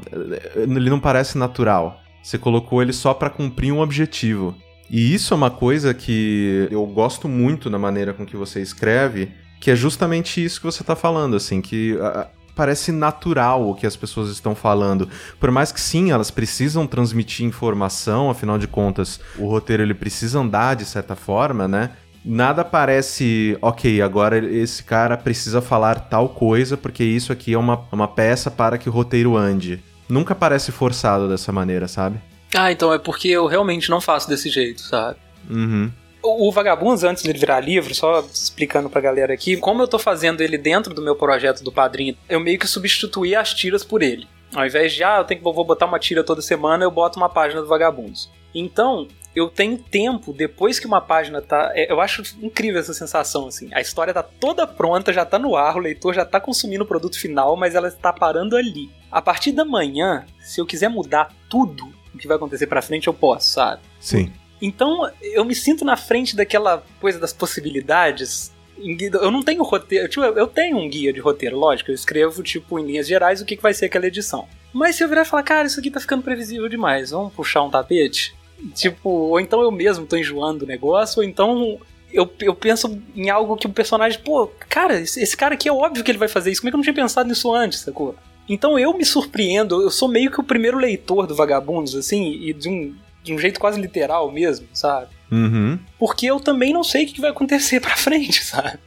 Ele não parece natural. Você colocou ele só para cumprir um objetivo. E isso é uma coisa que eu gosto muito na maneira com que você escreve, que é justamente isso que você está falando, assim, que uh, parece natural o que as pessoas estão falando. Por mais que sim, elas precisam transmitir informação, afinal de contas, o roteiro ele precisa andar de certa forma, né? Nada parece, ok, agora esse cara precisa falar tal coisa, porque isso aqui é uma, uma peça para que o roteiro ande nunca parece forçado dessa maneira, sabe? Ah, então é porque eu realmente não faço desse jeito, sabe? Uhum. O, o Vagabundos, antes dele virar livro, só explicando pra galera aqui, como eu tô fazendo ele dentro do meu projeto do padrinho, eu meio que substituí as tiras por ele. Ao invés de, ah, eu tenho que vou botar uma tira toda semana, eu boto uma página do Vagabundos. Então, eu tenho tempo, depois que uma página tá. É, eu acho incrível essa sensação, assim. A história tá toda pronta, já tá no ar, o leitor já tá consumindo o produto final, mas ela está parando ali. A partir da manhã, se eu quiser mudar tudo o que vai acontecer pra frente, eu posso, sabe? Sim. Então, eu me sinto na frente daquela coisa das possibilidades. Eu não tenho roteiro. Tipo, eu tenho um guia de roteiro, lógico. Eu escrevo, tipo, em linhas gerais, o que vai ser aquela edição. Mas se eu virar e falar, cara, isso aqui tá ficando previsível demais, vamos puxar um tapete? Tipo, ou então eu mesmo tô enjoando o negócio, ou então eu, eu penso em algo que o personagem, pô, cara, esse, esse, cara aqui é óbvio que ele vai fazer isso, como é que eu não tinha pensado nisso antes, sacou? Então eu me surpreendo, eu sou meio que o primeiro leitor do Vagabundos, assim, e de um, de um jeito quase literal mesmo, sabe? Uhum. Porque eu também não sei o que vai acontecer pra frente, sabe?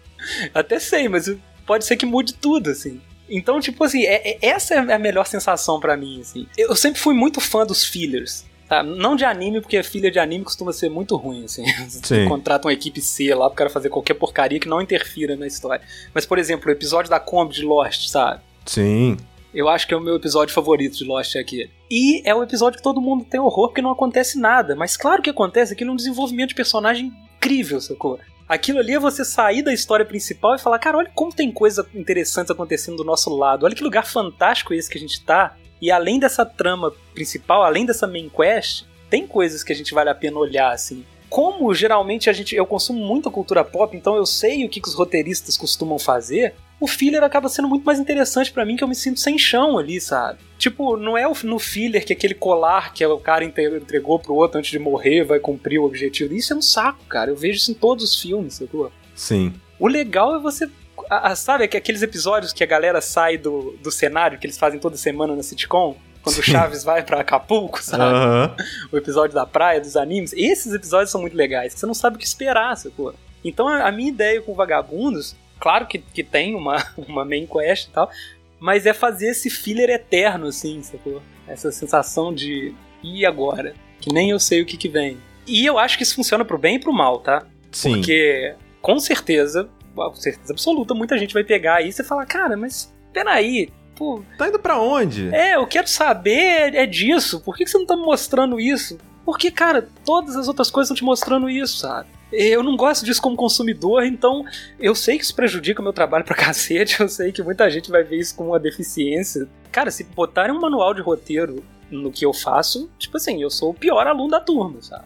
Até sei, mas pode ser que mude tudo, assim. Então, tipo assim, é, é, essa é a melhor sensação para mim, assim. Eu sempre fui muito fã dos fillers. Tá, não de anime, porque filha de anime costuma ser muito ruim, assim. Você contrata uma equipe C lá pro cara fazer qualquer porcaria que não interfira na história. Mas, por exemplo, o episódio da Kombi de Lost, sabe? Sim. Eu acho que é o meu episódio favorito de Lost aqui. E é o episódio que todo mundo tem horror porque não acontece nada. Mas claro que acontece, aquilo é um desenvolvimento de personagem incrível, sacou? Aquilo ali é você sair da história principal e falar, cara, olha como tem coisa interessante acontecendo do nosso lado. Olha que lugar fantástico esse que a gente tá. E além dessa trama principal, além dessa main quest, tem coisas que a gente vale a pena olhar, assim. Como geralmente a gente, eu consumo muita cultura pop, então eu sei o que, que os roteiristas costumam fazer. O filler acaba sendo muito mais interessante para mim, que eu me sinto sem chão ali, sabe? Tipo, não é no filler que aquele colar que o cara entregou pro outro antes de morrer vai cumprir o objetivo. Isso é um saco, cara. Eu vejo isso em todos os filmes, sacou? Sim. O legal é você a, a, sabe aqueles episódios que a galera sai do, do cenário que eles fazem toda semana na sitcom? Quando o Chaves vai pra Acapulco, sabe? Uhum. O episódio da praia, dos animes. Esses episódios são muito legais. Você não sabe o que esperar, sacou? Então a, a minha ideia com Vagabundos, claro que, que tem uma, uma main quest e tal, mas é fazer esse filler eterno, assim, sacou? Essa sensação de. E agora? Que nem eu sei o que, que vem. E eu acho que isso funciona pro bem e pro mal, tá? Sim. Porque, com certeza, certeza absoluta, muita gente vai pegar aí e falar, cara, mas peraí, pô. Tá indo pra onde? É, eu quero saber é disso. Por que, que você não tá me mostrando isso? Porque, cara, todas as outras coisas estão te mostrando isso, sabe? Eu não gosto disso como consumidor, então eu sei que isso prejudica o meu trabalho pra cacete, eu sei que muita gente vai ver isso como uma deficiência. Cara, se botarem um manual de roteiro no que eu faço, tipo assim, eu sou o pior aluno da turma, sabe?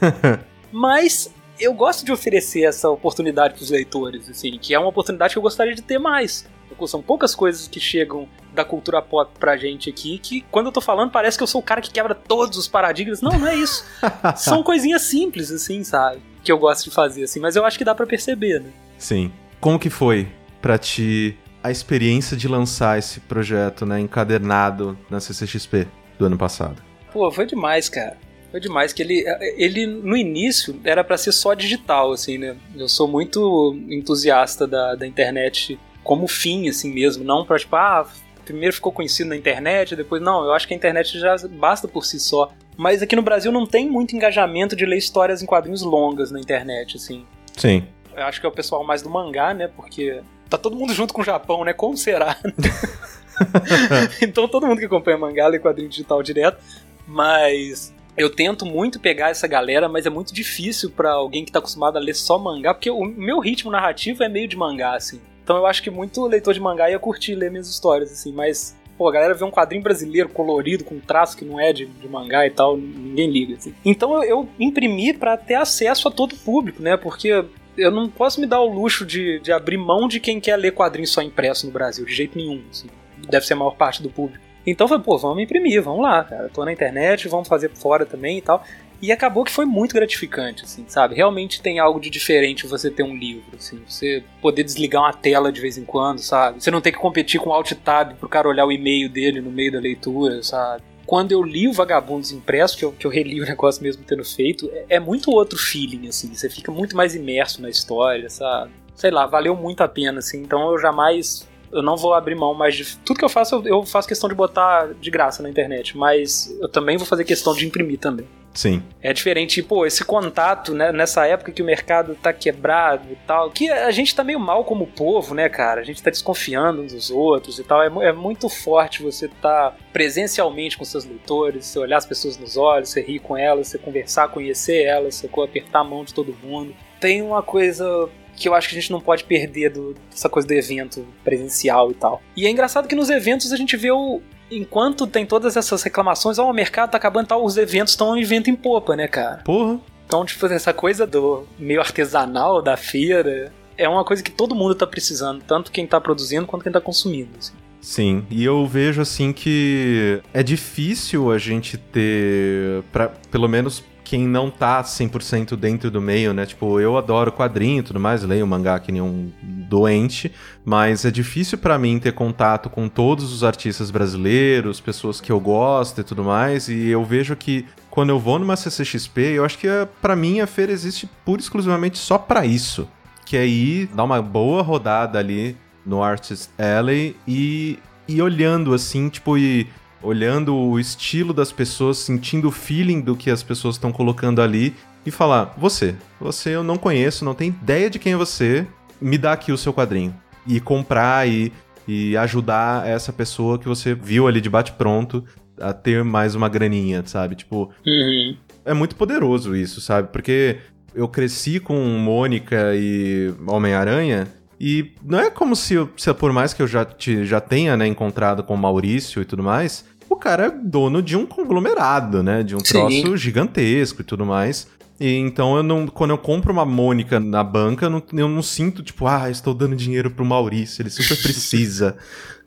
Mas eu gosto de oferecer essa oportunidade para os leitores, assim, que é uma oportunidade que eu gostaria de ter mais. São poucas coisas que chegam da cultura pop pra gente aqui que, quando eu tô falando, parece que eu sou o cara que quebra todos os paradigmas. Não, não é isso. São coisinhas simples, assim, sabe? Que eu gosto de fazer, assim, mas eu acho que dá para perceber, né? Sim. Como que foi para ti a experiência de lançar esse projeto, né, encadernado na CCXP do ano passado? Pô, foi demais, cara. Foi demais que ele, ele no início era para ser só digital, assim, né? Eu sou muito entusiasta da, da internet como fim, assim mesmo, não pra tipo, ah, primeiro ficou conhecido na internet, depois não, eu acho que a internet já basta por si só. Mas aqui no Brasil não tem muito engajamento de ler histórias em quadrinhos longas na internet, assim. Sim. Eu acho que é o pessoal mais do mangá, né? Porque tá todo mundo junto com o Japão, né? Como será? então todo mundo que acompanha mangá lê quadrinho digital direto. Mas eu tento muito pegar essa galera, mas é muito difícil para alguém que tá acostumado a ler só mangá, porque o meu ritmo narrativo é meio de mangá, assim. Então eu acho que muito leitor de mangá ia curtir ler minhas histórias, assim, mas pô, a galera vê um quadrinho brasileiro colorido, com traço que não é de, de mangá e tal, ninguém liga. Assim. Então eu, eu imprimi para ter acesso a todo o público, né? Porque eu não posso me dar o luxo de, de abrir mão de quem quer ler quadrinho só impresso no Brasil, de jeito nenhum. Assim. Deve ser a maior parte do público. Então foi, pô, vamos imprimir, vamos lá, cara. Tô na internet, vamos fazer fora também e tal. E acabou que foi muito gratificante, assim, sabe? Realmente tem algo de diferente você ter um livro, assim. Você poder desligar uma tela de vez em quando, sabe? Você não ter que competir com o Alt Tab pro cara olhar o e-mail dele no meio da leitura, sabe? Quando eu li o Vagabundos impresso, que eu, que eu reli o negócio mesmo tendo feito, é, é muito outro feeling, assim. Você fica muito mais imerso na história, sabe? Sei lá, valeu muito a pena, assim. Então eu jamais eu não vou abrir mão mais de. Tudo que eu faço, eu, eu, faço questão de botar de graça na internet, mas eu também vou fazer questão de imprimir também. Sim. É diferente, pô, esse contato, né, nessa época que o mercado tá quebrado e tal, que a gente tá meio mal como povo, né, cara? A gente tá desconfiando uns dos outros e tal. É, é muito forte você tá presencialmente com seus leitores, você olhar as pessoas nos olhos, você rir com elas, você conversar, conhecer elas, você apertar a mão de todo mundo. Tem uma coisa que eu acho que a gente não pode perder do, dessa coisa do evento presencial e tal. E é engraçado que nos eventos a gente vê o. Enquanto tem todas essas reclamações, ó, oh, o mercado tá acabando tal, os eventos estão um evento em popa, né, cara? Porra. Então, tipo, essa coisa do meio artesanal da feira é uma coisa que todo mundo tá precisando, tanto quem tá produzindo quanto quem tá consumindo. Assim. Sim, e eu vejo assim que é difícil a gente ter, pra, pelo menos quem não tá 100% dentro do meio, né? Tipo, eu adoro quadrinho e tudo mais, leio mangá que nem um doente, mas é difícil para mim ter contato com todos os artistas brasileiros, pessoas que eu gosto e tudo mais, e eu vejo que quando eu vou numa CCXP, eu acho que é, para mim a feira existe pura e exclusivamente só para isso, que é ir dar uma boa rodada ali no Artist Alley e e olhando assim, tipo, e olhando o estilo das pessoas, sentindo o feeling do que as pessoas estão colocando ali e falar: Você, você eu não conheço, não tenho ideia de quem é você, me dá aqui o seu quadrinho. E comprar e, e ajudar essa pessoa que você viu ali de bate-pronto a ter mais uma graninha, sabe? Tipo, uhum. é muito poderoso isso, sabe? Porque eu cresci com Mônica e Homem-Aranha e não é como se, eu, se por mais que eu já, te, já tenha né, encontrado com o Maurício e tudo mais, o cara é dono de um conglomerado, né? De um Sim. troço gigantesco e tudo mais. E então eu não, quando eu compro uma Mônica na banca, eu não, eu não sinto, tipo, ah, estou dando dinheiro pro Maurício, ele super precisa.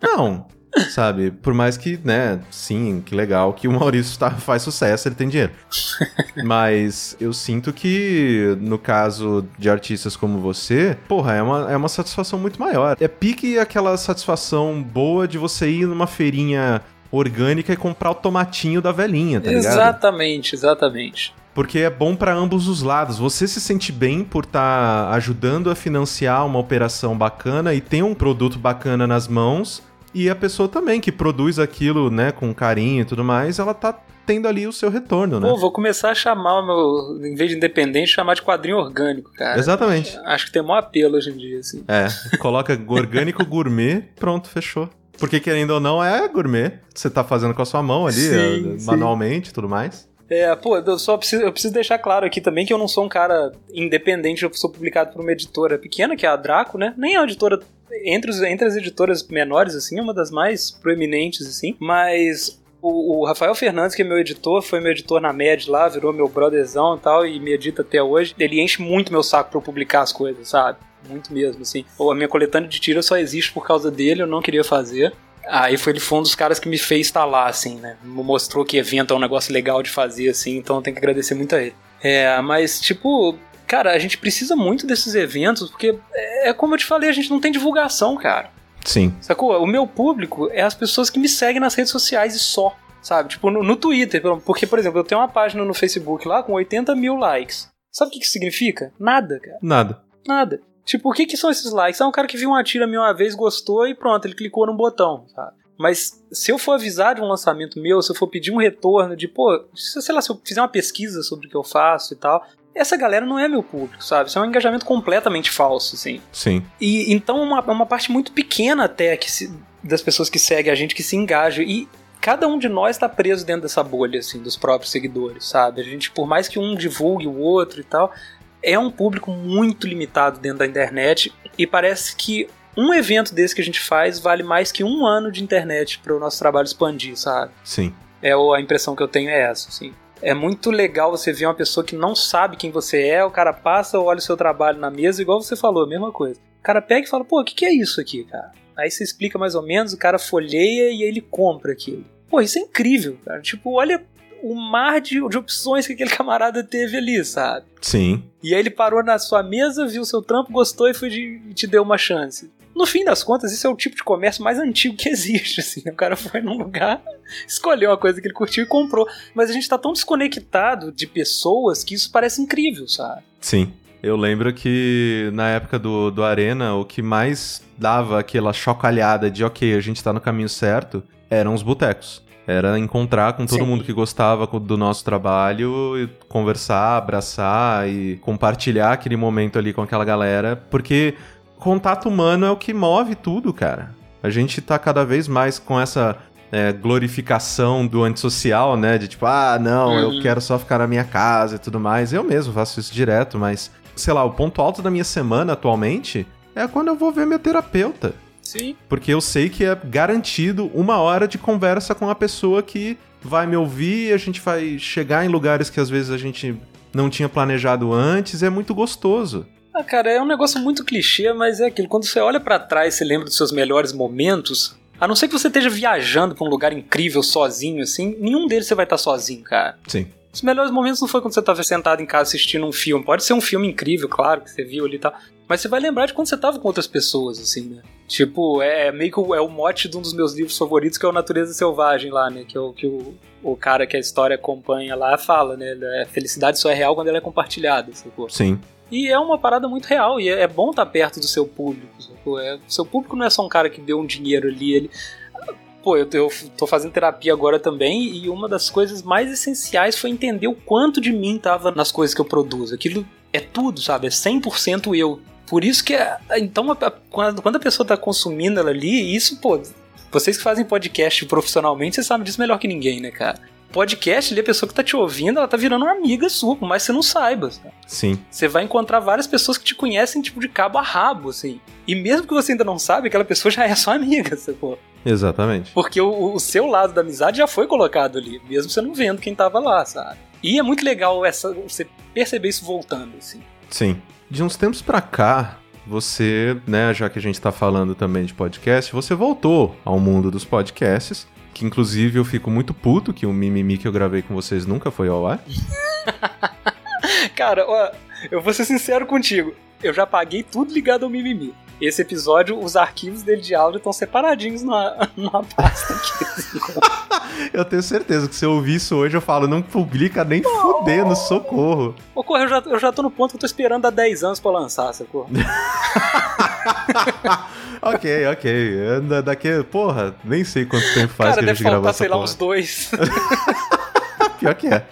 não. sabe? Por mais que, né, sim, que legal que o Maurício tá, faz sucesso, ele tem dinheiro. Mas eu sinto que, no caso de artistas como você, porra, é uma, é uma satisfação muito maior. É pique aquela satisfação boa de você ir numa feirinha orgânica e comprar o tomatinho da velhinha, tá ligado? Exatamente, exatamente. Porque é bom para ambos os lados. Você se sente bem por estar tá ajudando a financiar uma operação bacana e tem um produto bacana nas mãos. E a pessoa também que produz aquilo, né, com carinho e tudo mais, ela tá tendo ali o seu retorno, né? Pô, vou começar a chamar o meu, em vez de independente, chamar de quadrinho orgânico, cara. Exatamente. Acho que tem maior apelo hoje em dia, assim. É, coloca orgânico gourmet, pronto, fechou. Porque querendo ou não, é gourmet. Você tá fazendo com a sua mão ali, sim, eh, manualmente e tudo mais. É, pô, eu só preciso, eu preciso deixar claro aqui também que eu não sou um cara independente, eu sou publicado por uma editora pequena, que é a Draco, né? Nem é uma editora entre, os, entre as editoras menores, assim, é uma das mais proeminentes, assim, mas o, o, Rafael Fernandes, que é meu editor, foi meu editor na MED lá, virou meu brotherzão e tal, e me edita até hoje. Ele enche muito meu saco pra eu publicar as coisas, sabe? Muito mesmo, assim. Ou a minha coletânea de tira só existe por causa dele, eu não queria fazer. Aí foi, ele foi um dos caras que me fez estar lá, assim, né? Mostrou que evento é um negócio legal de fazer, assim, então eu tenho que agradecer muito a ele. É, mas, tipo, cara, a gente precisa muito desses eventos, porque é, é como eu te falei, a gente não tem divulgação, cara. Sim. Sacou? O meu público é as pessoas que me seguem nas redes sociais e só. Sabe? Tipo, no, no Twitter. Porque, por exemplo, eu tenho uma página no Facebook lá com 80 mil likes. Sabe o que, que significa? Nada, cara. Nada. Nada. Tipo, o que, que são esses likes? É um cara que viu uma tira minha uma vez, gostou e pronto, ele clicou no botão, sabe? Mas se eu for avisar de um lançamento meu, se eu for pedir um retorno de, pô, sei lá, se eu fizer uma pesquisa sobre o que eu faço e tal, essa galera não é meu público, sabe? Isso é um engajamento completamente falso, assim. Sim. E então uma, uma parte muito pequena até que se, das pessoas que seguem a gente que se engaja. E cada um de nós está preso dentro dessa bolha, assim, dos próprios seguidores, sabe? A gente, por mais que um divulgue o outro e tal, é um público muito limitado dentro da internet e parece que um evento desse que a gente faz vale mais que um ano de internet para o nosso trabalho expandir, sabe? Sim. É a impressão que eu tenho é essa, assim. É muito legal você ver uma pessoa que não sabe quem você é, o cara passa, olha o seu trabalho na mesa, igual você falou, a mesma coisa. O cara pega e fala, pô, o que, que é isso aqui, cara? Aí você explica mais ou menos, o cara folheia e aí ele compra aquilo. Pô, isso é incrível, cara. Tipo, olha o mar de, de opções que aquele camarada teve ali, sabe? Sim. E aí ele parou na sua mesa, viu seu trampo, gostou e foi de, te deu uma chance. No fim das contas, isso é o tipo de comércio mais antigo que existe, assim. O cara foi num lugar, escolheu uma coisa que ele curtiu e comprou. Mas a gente tá tão desconectado de pessoas que isso parece incrível, sabe? Sim. Eu lembro que na época do, do Arena, o que mais dava aquela chocalhada de ok, a gente tá no caminho certo, eram os botecos. Era encontrar com todo Sim. mundo que gostava do nosso trabalho, conversar, abraçar e compartilhar aquele momento ali com aquela galera, porque contato humano é o que move tudo, cara. A gente tá cada vez mais com essa é, glorificação do antissocial, né? De tipo, ah, não, uhum. eu quero só ficar na minha casa e tudo mais. Eu mesmo faço isso direto, mas, sei lá, o ponto alto da minha semana atualmente é quando eu vou ver meu terapeuta. Sim. Porque eu sei que é garantido uma hora de conversa com a pessoa que vai me ouvir e a gente vai chegar em lugares que às vezes a gente não tinha planejado antes. É muito gostoso. Ah, cara, é um negócio muito clichê, mas é aquilo. Quando você olha para trás e lembra dos seus melhores momentos, a não ser que você esteja viajando pra um lugar incrível sozinho, assim, nenhum deles você vai estar sozinho, cara. Sim. Os melhores momentos não foi quando você estava sentado em casa assistindo um filme. Pode ser um filme incrível, claro, que você viu ali e tal. Mas você vai lembrar de quando você tava com outras pessoas, assim, né? Tipo, é, é meio que o, é o mote de um dos meus livros favoritos, que é o Natureza Selvagem lá, né? Que, é o, que o, o cara que a história acompanha lá fala, né? A felicidade só é real quando ela é compartilhada, sacou? Sim. E é uma parada muito real, e é, é bom estar tá perto do seu público, sacou? É, seu público não é só um cara que deu um dinheiro ali, ele pô, eu, eu tô fazendo terapia agora também e uma das coisas mais essenciais foi entender o quanto de mim tava nas coisas que eu produzo. Aquilo é tudo, sabe? É 100% eu. Por isso que, é, então, quando, a pessoa tá consumindo ela ali, isso, pô, vocês que fazem podcast profissionalmente, vocês sabem disso melhor que ninguém, né, cara? podcast ali, a pessoa que tá te ouvindo, ela tá virando uma amiga sua, por mais que você não saiba. Sabe? Sim. Você vai encontrar várias pessoas que te conhecem, tipo, de cabo a rabo, assim. E mesmo que você ainda não sabe, aquela pessoa já é sua amiga, sacou? Exatamente. Porque o, o, seu lado da amizade já foi colocado ali, mesmo você não vendo quem tava lá, sabe? E é muito legal essa, você perceber isso voltando, assim. Sim. De uns tempos pra cá, você, né, já que a gente tá falando também de podcast, você voltou ao mundo dos podcasts, que inclusive eu fico muito puto que o mimimi que eu gravei com vocês nunca foi ao ar. Cara, ó, eu vou ser sincero contigo. Eu já paguei tudo ligado ao mimimi. Esse episódio, os arquivos dele de áudio estão separadinhos na, numa pasta aqui. eu tenho certeza que se eu ouvir isso hoje, eu falo, não publica nem oh. fudendo, socorro. Ô, Corre, eu já, eu já tô no ponto que eu tô esperando há 10 anos pra lançar, socorro. ok, ok. Daqui, porra, nem sei quanto tempo faz Cara, que a gente gravou essa sei porra. lá, uns dois. Pior que é.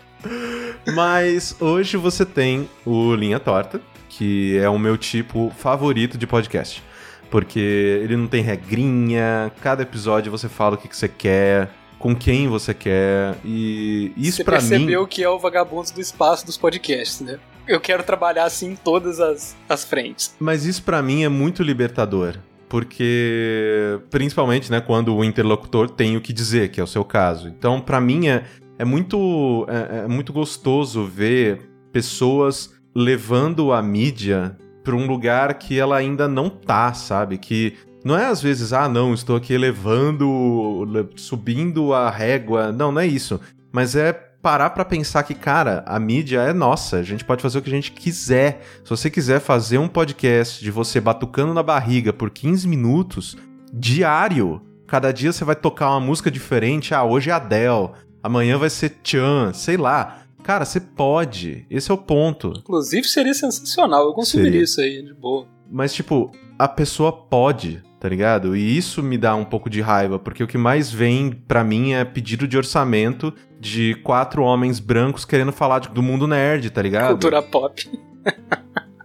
Mas hoje você tem o Linha Torta, que é o meu tipo favorito de podcast. Porque ele não tem regrinha, cada episódio você fala o que, que você quer, com quem você quer, e isso para mim... Você percebeu que é o vagabundo do espaço dos podcasts, né? Eu quero trabalhar assim em todas as, as frentes. Mas isso para mim é muito libertador porque principalmente, né, quando o interlocutor tem o que dizer, que é o seu caso. Então, para mim é, é muito é, é, muito gostoso ver pessoas levando a mídia para um lugar que ela ainda não tá, sabe? Que não é às vezes, ah, não, estou aqui elevando, subindo a régua. Não, não é isso. Mas é parar para pensar que, cara, a mídia é nossa, a gente pode fazer o que a gente quiser. Se você quiser fazer um podcast de você batucando na barriga por 15 minutos, diário, cada dia você vai tocar uma música diferente. Ah, hoje é Adele, amanhã vai ser Chan, sei lá. Cara, você pode. Esse é o ponto. Inclusive seria sensacional. Eu consumiria isso aí, de boa. Mas, tipo, a pessoa pode, tá ligado? E isso me dá um pouco de raiva, porque o que mais vem para mim é pedido de orçamento de quatro homens brancos querendo falar de, do mundo nerd, tá ligado? Cultura pop.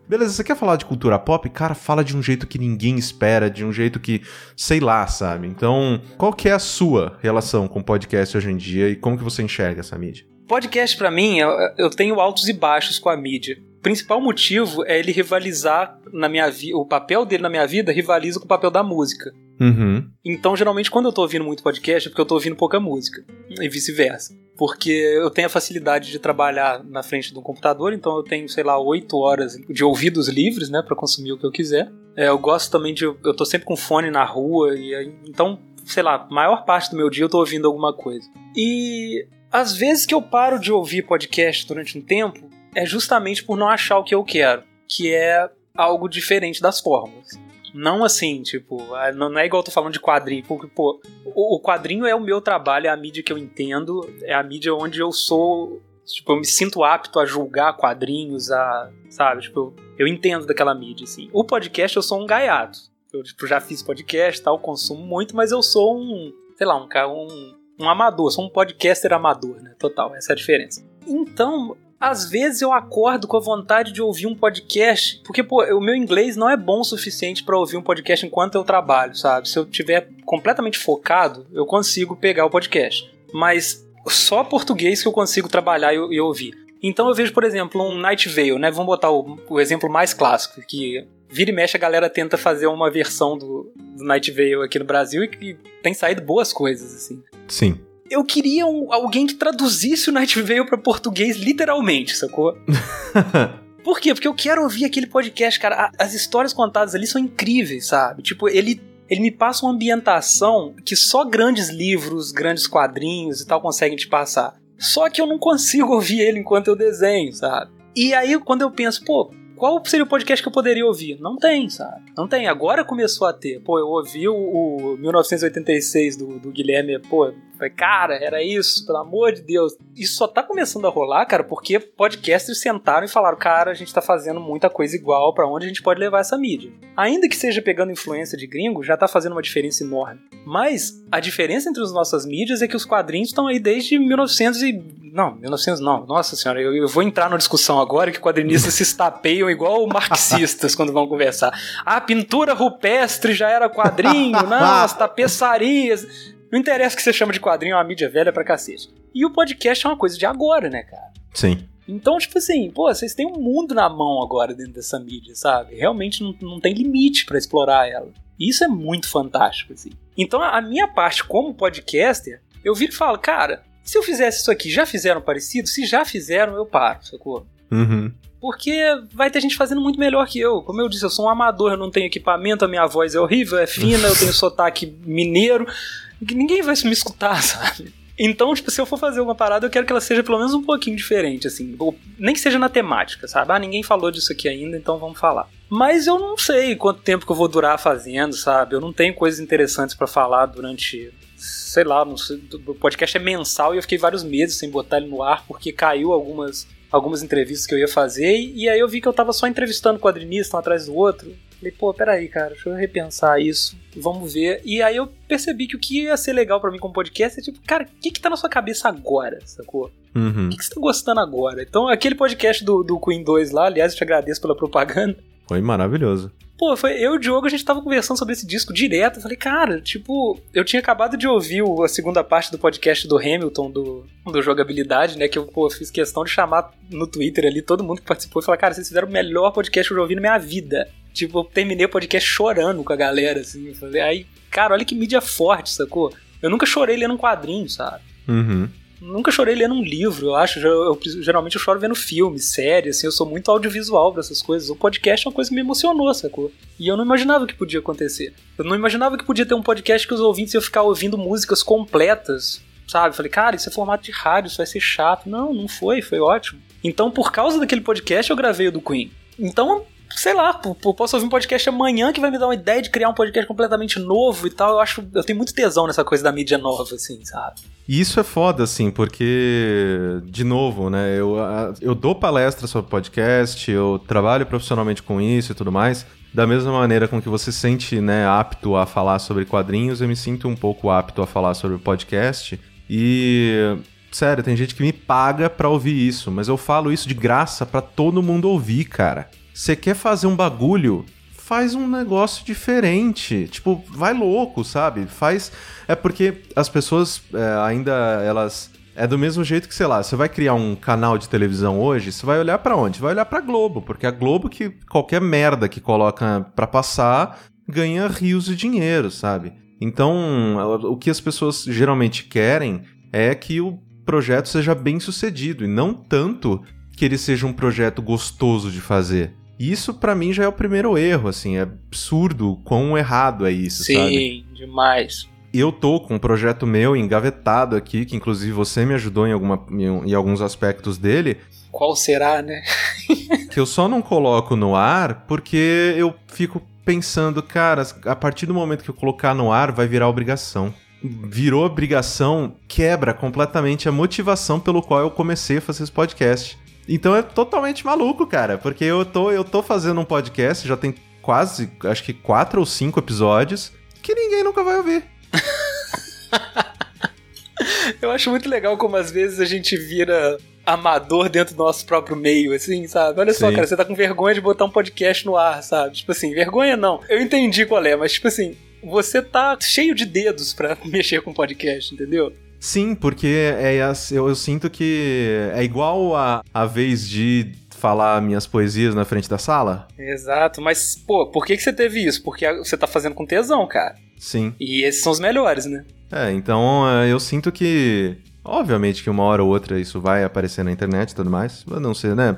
Beleza, você quer falar de cultura pop? Cara, fala de um jeito que ninguém espera, de um jeito que, sei lá, sabe? Então, qual que é a sua relação com podcast hoje em dia e como que você enxerga essa mídia? Podcast, para mim, eu, tenho altos e baixos com a mídia. O principal motivo é ele rivalizar na minha vida. O papel dele na minha vida rivaliza com o papel da música. Uhum. Então, geralmente, quando eu tô ouvindo muito podcast, é porque eu tô ouvindo pouca música. E vice-versa. Porque eu tenho a facilidade de trabalhar na frente do computador, então eu tenho, sei lá, oito horas de ouvidos livres, né, para consumir o que eu quiser. É, eu gosto também de. Eu tô sempre com fone na rua, e então, sei lá, maior parte do meu dia eu tô ouvindo alguma coisa. E às vezes que eu paro de ouvir podcast durante um tempo é justamente por não achar o que eu quero, que é algo diferente das fórmulas. Não assim, tipo, ah, não é igual eu tô falando de quadrinho, porque, pô, o quadrinho é o meu trabalho, é a mídia que eu entendo, é a mídia onde eu sou, tipo, eu me sinto apto a julgar quadrinhos, a, sabe, tipo, eu, entendo daquela mídia, assim. O podcast eu sou um gaiato. Eu, tipo, já fiz podcast tal, consumo muito, mas eu sou um, sei lá, um, um um amador, sou um podcaster amador, né? Total, essa é a diferença. Então, às vezes eu acordo com a vontade de ouvir um podcast, porque pô, o meu inglês não é bom o suficiente para ouvir um podcast enquanto eu trabalho, sabe? Se eu tiver completamente focado, eu consigo pegar o podcast. Mas só português que eu consigo trabalhar e, e ouvir. Então eu vejo, por exemplo, um Night Vale, né? Vamos botar o, o exemplo mais clássico, que vira e mexe a galera tenta fazer uma versão do, do Night Vale aqui no Brasil e, e tem saído boas coisas, assim. Sim. Eu queria um, alguém que traduzisse o Night Vale pra português literalmente, sacou? Por quê? Porque eu quero ouvir aquele podcast, cara. As histórias contadas ali são incríveis, sabe? Tipo, ele ele me passa uma ambientação que só grandes livros, grandes quadrinhos e tal conseguem te passar. Só que eu não consigo ouvir ele enquanto eu desenho, sabe? E aí, quando eu penso, pô, qual seria o podcast que eu poderia ouvir? Não tem, sabe? Não tem. Agora começou a ter. Pô, eu ouvi o, o 1986 do, do Guilherme, pô, Falei, cara, era isso, pelo amor de Deus. Isso só tá começando a rolar, cara, porque podcasters sentaram e falaram, cara, a gente tá fazendo muita coisa igual, para onde a gente pode levar essa mídia. Ainda que seja pegando influência de gringo, já tá fazendo uma diferença enorme. Mas a diferença entre as nossas mídias é que os quadrinhos estão aí desde 1900 e... Não, 1900 não. Nossa senhora, eu, eu vou entrar na discussão agora que quadrinistas se estapeiam igual marxistas quando vão conversar. A pintura rupestre já era quadrinho, não, as tapeçarias... Não interessa que você chama de quadrinho, é uma mídia velha pra cacete. E o podcast é uma coisa de agora, né, cara? Sim. Então, tipo assim, pô, vocês têm um mundo na mão agora dentro dessa mídia, sabe? Realmente não, não tem limite para explorar ela. E isso é muito fantástico, assim. Então, a minha parte como podcaster, eu viro e falo, cara, se eu fizesse isso aqui, já fizeram parecido? Se já fizeram, eu paro, sacou? Uhum. Porque vai ter gente fazendo muito melhor que eu. Como eu disse, eu sou um amador, eu não tenho equipamento, a minha voz é horrível, é fina, eu tenho sotaque mineiro. Ninguém vai me escutar, sabe? Então, tipo, se eu for fazer uma parada, eu quero que ela seja pelo menos um pouquinho diferente, assim. Ou, nem que seja na temática, sabe? Ah, ninguém falou disso aqui ainda, então vamos falar. Mas eu não sei quanto tempo que eu vou durar fazendo, sabe? Eu não tenho coisas interessantes para falar durante. Sei lá, sei, o podcast é mensal e eu fiquei vários meses sem botar ele no ar porque caiu algumas, algumas entrevistas que eu ia fazer e aí eu vi que eu tava só entrevistando quadrinistas um atrás do outro. Falei, pô, peraí, cara, deixa eu repensar isso, vamos ver. E aí eu percebi que o que ia ser legal para mim com podcast é tipo, cara, o que que tá na sua cabeça agora, sacou? Uhum. O que, que você tá gostando agora? Então, aquele podcast do, do Queen 2 lá, aliás, eu te agradeço pela propaganda. Foi maravilhoso. Pô, foi eu e o Diogo, a gente tava conversando sobre esse disco direto. Eu falei, cara, tipo, eu tinha acabado de ouvir a segunda parte do podcast do Hamilton, do, do Jogabilidade, né? Que eu pô, fiz questão de chamar no Twitter ali todo mundo que participou e falar, cara, vocês fizeram o melhor podcast que eu já ouvi na minha vida. Tipo, eu terminei o podcast chorando com a galera, assim. Falei, aí, cara, olha que mídia forte, sacou? Eu nunca chorei lendo um quadrinho, sabe? Uhum. Nunca chorei lendo um livro, eu acho. Eu, eu- geralmente eu choro vendo filme, série, assim, eu sou muito audiovisual pra essas coisas. O podcast é uma coisa que me emocionou, sacou? E eu não imaginava que podia acontecer. Eu não imaginava que podia ter um podcast que os ouvintes iam ficar ouvindo músicas completas, sabe? Falei, cara, isso é formato de rádio, isso vai ser chato. Não, não foi, foi ótimo. Então, por causa daquele podcast, eu gravei o do Queen. Então, sei lá, pô, posso ouvir um podcast amanhã que vai me dar uma ideia de criar um podcast completamente novo e tal. Eu acho, eu tenho muito tesão nessa coisa da mídia nova, assim, sabe? E isso é foda, assim, porque, de novo, né, eu, eu dou palestra sobre podcast, eu trabalho profissionalmente com isso e tudo mais. Da mesma maneira com que você se sente, né, apto a falar sobre quadrinhos, eu me sinto um pouco apto a falar sobre podcast. E, sério, tem gente que me paga pra ouvir isso, mas eu falo isso de graça pra todo mundo ouvir, cara. Você quer fazer um bagulho? Faz um negócio diferente. Tipo, vai louco, sabe? Faz. É porque as pessoas é, ainda elas. É do mesmo jeito que, sei lá, você vai criar um canal de televisão hoje, você vai olhar pra onde? Vai olhar pra Globo, porque a Globo que qualquer merda que coloca pra passar ganha rios de dinheiro, sabe? Então, o que as pessoas geralmente querem é que o projeto seja bem sucedido e não tanto que ele seja um projeto gostoso de fazer. E isso pra mim já é o primeiro erro, assim, é absurdo quão errado é isso, Sim, sabe? demais. Eu tô com um projeto meu engavetado aqui, que inclusive você me ajudou em, alguma, em, em alguns aspectos dele, Qual será, né? que eu só não coloco no ar porque eu fico pensando, cara, a partir do momento que eu colocar no ar vai virar obrigação. Virou obrigação, quebra completamente a motivação pelo qual eu comecei a fazer esse podcast. Então é totalmente maluco, cara, porque eu tô, eu tô fazendo um podcast, já tem quase, acho que quatro ou cinco episódios, que ninguém nunca vai ouvir. Eu acho muito legal como às vezes a gente vira amador dentro do nosso próprio meio, assim, sabe? Olha só, Sim. cara, você tá com vergonha de botar um podcast no ar, sabe? Tipo assim, vergonha não. Eu entendi qual é, mas tipo assim, você tá cheio de dedos pra mexer com podcast, entendeu? Sim, porque é, eu, eu sinto que é igual a, a vez de falar minhas poesias na frente da sala. Exato, mas, pô, por que, que você teve isso? Porque você tá fazendo com tesão, cara. Sim. E esses são os melhores, né? É, então é, eu sinto que. Obviamente que uma hora ou outra isso vai aparecer na internet e tudo mais. Mas não sei, né?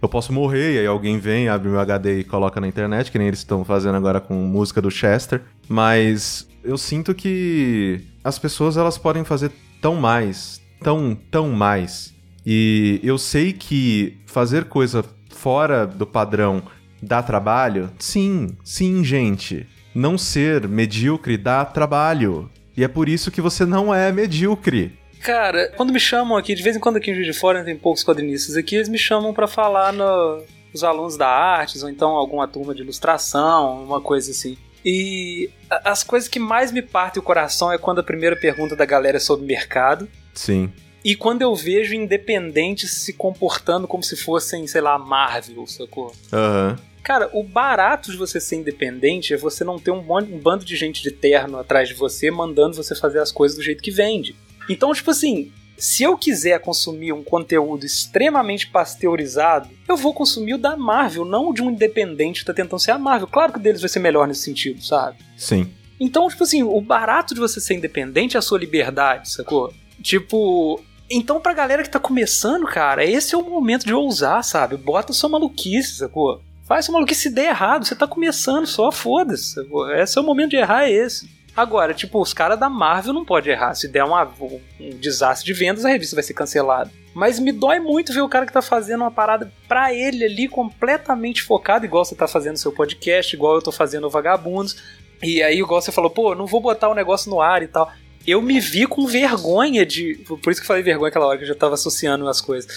Eu posso morrer e aí alguém vem, abre meu HD e coloca na internet, que nem eles estão fazendo agora com música do Chester. Mas eu sinto que as pessoas elas podem fazer tão mais, tão, tão mais. E eu sei que fazer coisa fora do padrão dá trabalho. Sim, sim, gente. Não ser medíocre dá trabalho. E é por isso que você não é medíocre. Cara, quando me chamam aqui, de vez em quando aqui em Juiz de Fora tem poucos quadrinistas aqui, eles me chamam pra falar no, os alunos da artes, ou então alguma turma de ilustração, uma coisa assim. E as coisas que mais me partem o coração é quando a primeira pergunta da galera é sobre mercado. Sim. E quando eu vejo independentes se comportando como se fossem, sei lá, Marvel, sacou? Aham. Cara, o barato de você ser independente é você não ter um, um bando de gente de terno atrás de você mandando você fazer as coisas do jeito que vende. Então, tipo assim, se eu quiser consumir um conteúdo extremamente pasteurizado, eu vou consumir o da Marvel, não o de um independente que tá tentando ser a Marvel. Claro que o deles vai ser melhor nesse sentido, sabe? Sim. Então, tipo assim, o barato de você ser independente é a sua liberdade, sacou? Tipo, Então, pra galera que tá começando, cara, esse é o momento de ousar, sabe? Bota sua maluquice, sacou? Faz sua maluquice se der errado, você tá começando só, foda-se. sacou? Esse é o momento de errar, é esse. Agora, tipo, os caras da Marvel não podem errar. Se der um, um desastre de vendas, a revista vai ser cancelada. Mas me dói muito ver o cara que tá fazendo uma parada pra ele ali, completamente focado, igual você tá fazendo seu podcast, igual eu tô fazendo o Vagabundos. E aí, igual você falou, pô, não vou botar o negócio no ar e tal. Eu me vi com vergonha de. Por isso que eu falei vergonha aquela hora que eu já tava associando as coisas.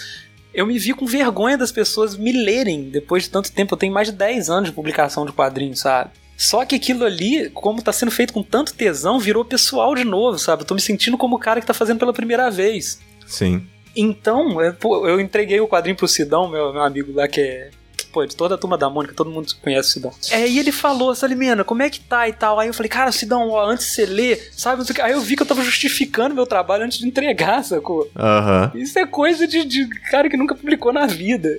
Eu me vi com vergonha das pessoas me lerem depois de tanto tempo. Eu tenho mais de 10 anos de publicação de quadrinhos, sabe? Só que aquilo ali, como tá sendo feito com tanto tesão, virou pessoal de novo, sabe? Eu tô me sentindo como o cara que tá fazendo pela primeira vez. Sim. Então, eu, pô, eu entreguei o quadrinho pro Sidão, meu, meu amigo lá, que é. Pô, de toda a turma da Mônica, todo mundo conhece o Sidão. É, e ele falou, Salimena, como é que tá e tal? Aí eu falei, cara, Sidão, ó, antes de você ler, sabe? Aí eu vi que eu tava justificando meu trabalho antes de entregar, sacou? Aham. Isso é coisa de, de cara que nunca publicou na vida.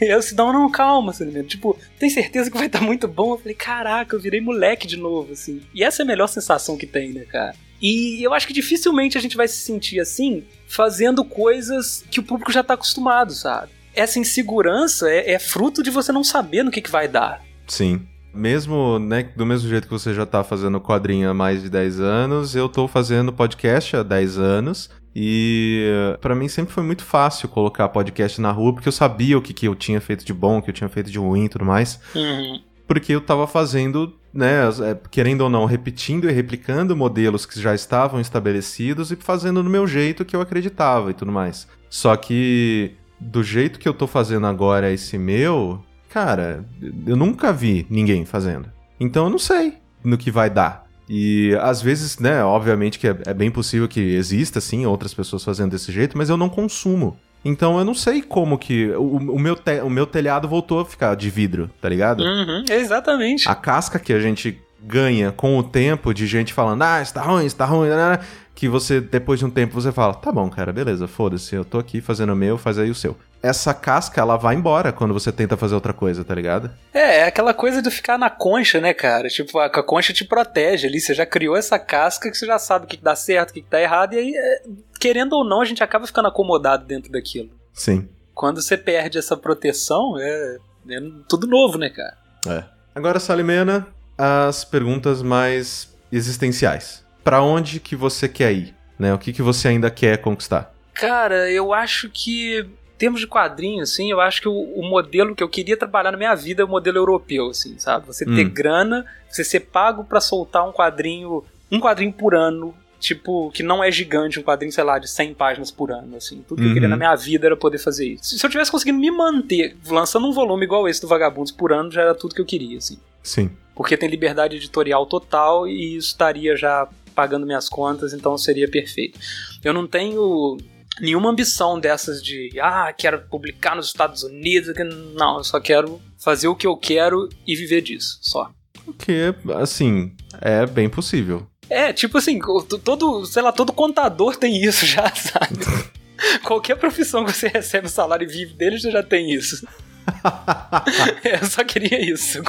E aí o Sidão, não, calma, Salimena. Tipo, tem certeza que vai estar muito bom? Eu falei, caraca, eu virei moleque de novo, assim. E essa é a melhor sensação que tem, né, cara? E eu acho que dificilmente a gente vai se sentir assim fazendo coisas que o público já tá acostumado, sabe? Essa insegurança é, é fruto de você não saber no que, que vai dar. Sim. Mesmo, né, do mesmo jeito que você já tá fazendo quadrinho há mais de 10 anos, eu tô fazendo podcast há 10 anos. E pra mim sempre foi muito fácil colocar podcast na rua, porque eu sabia o que, que eu tinha feito de bom, o que eu tinha feito de ruim e tudo mais. Uhum. Porque eu tava fazendo, né, é, querendo ou não, repetindo e replicando modelos que já estavam estabelecidos e fazendo do meu jeito que eu acreditava e tudo mais. Só que do jeito que eu tô fazendo agora esse meu, cara, eu nunca vi ninguém fazendo. Então eu não sei no que vai dar. E às vezes, né, obviamente que é, é bem possível que exista, sim, outras pessoas fazendo desse jeito, mas eu não consumo. Então eu não sei como que. O, o meu, te- o meu telhado voltou a ficar de vidro, tá ligado? Uhum, exatamente. A casca que a gente ganha com o tempo de gente falando, ah, está ruim, está ruim, né, né, que você, depois de um tempo, você fala, tá bom, cara, beleza, foda-se, eu tô aqui fazendo o meu, faz aí o seu. Essa casca, ela vai embora quando você tenta fazer outra coisa, tá ligado? É, é aquela coisa de ficar na concha, né, cara? Tipo, a, a concha te protege ali. Você já criou essa casca que você já sabe o que, que dá certo, o que, que dá errado, e aí, é, querendo ou não, a gente acaba ficando acomodado dentro daquilo. Sim. Quando você perde essa proteção, é, é tudo novo, né, cara? É. Agora, Salimena, as perguntas mais existenciais. Pra onde que você quer ir? Né? O que, que você ainda quer conquistar? Cara, eu acho que, em termos de quadrinho, assim, eu acho que o, o modelo que eu queria trabalhar na minha vida é o modelo europeu, assim, sabe? Você ter Hum. grana, você ser pago pra soltar um quadrinho, um quadrinho por ano, tipo, que não é gigante, um quadrinho, sei lá, de 100 páginas por ano, assim. Tudo que eu Uhum. queria na minha vida era poder fazer isso. Se eu tivesse conseguido me manter lançando um volume igual esse do Vagabundos por ano, já era tudo que eu queria, assim. Sim. Porque tem liberdade editorial total e isso estaria já pagando minhas contas, então seria perfeito. Eu não tenho nenhuma ambição dessas de, ah, quero publicar nos Estados Unidos. Não, eu só quero fazer o que eu quero e viver disso, só. Porque, assim, é bem possível. É, tipo assim, todo, sei lá, todo contador tem isso já, sabe? Qualquer profissão que você recebe o salário e vive dele, você já tem isso. Eu só queria isso.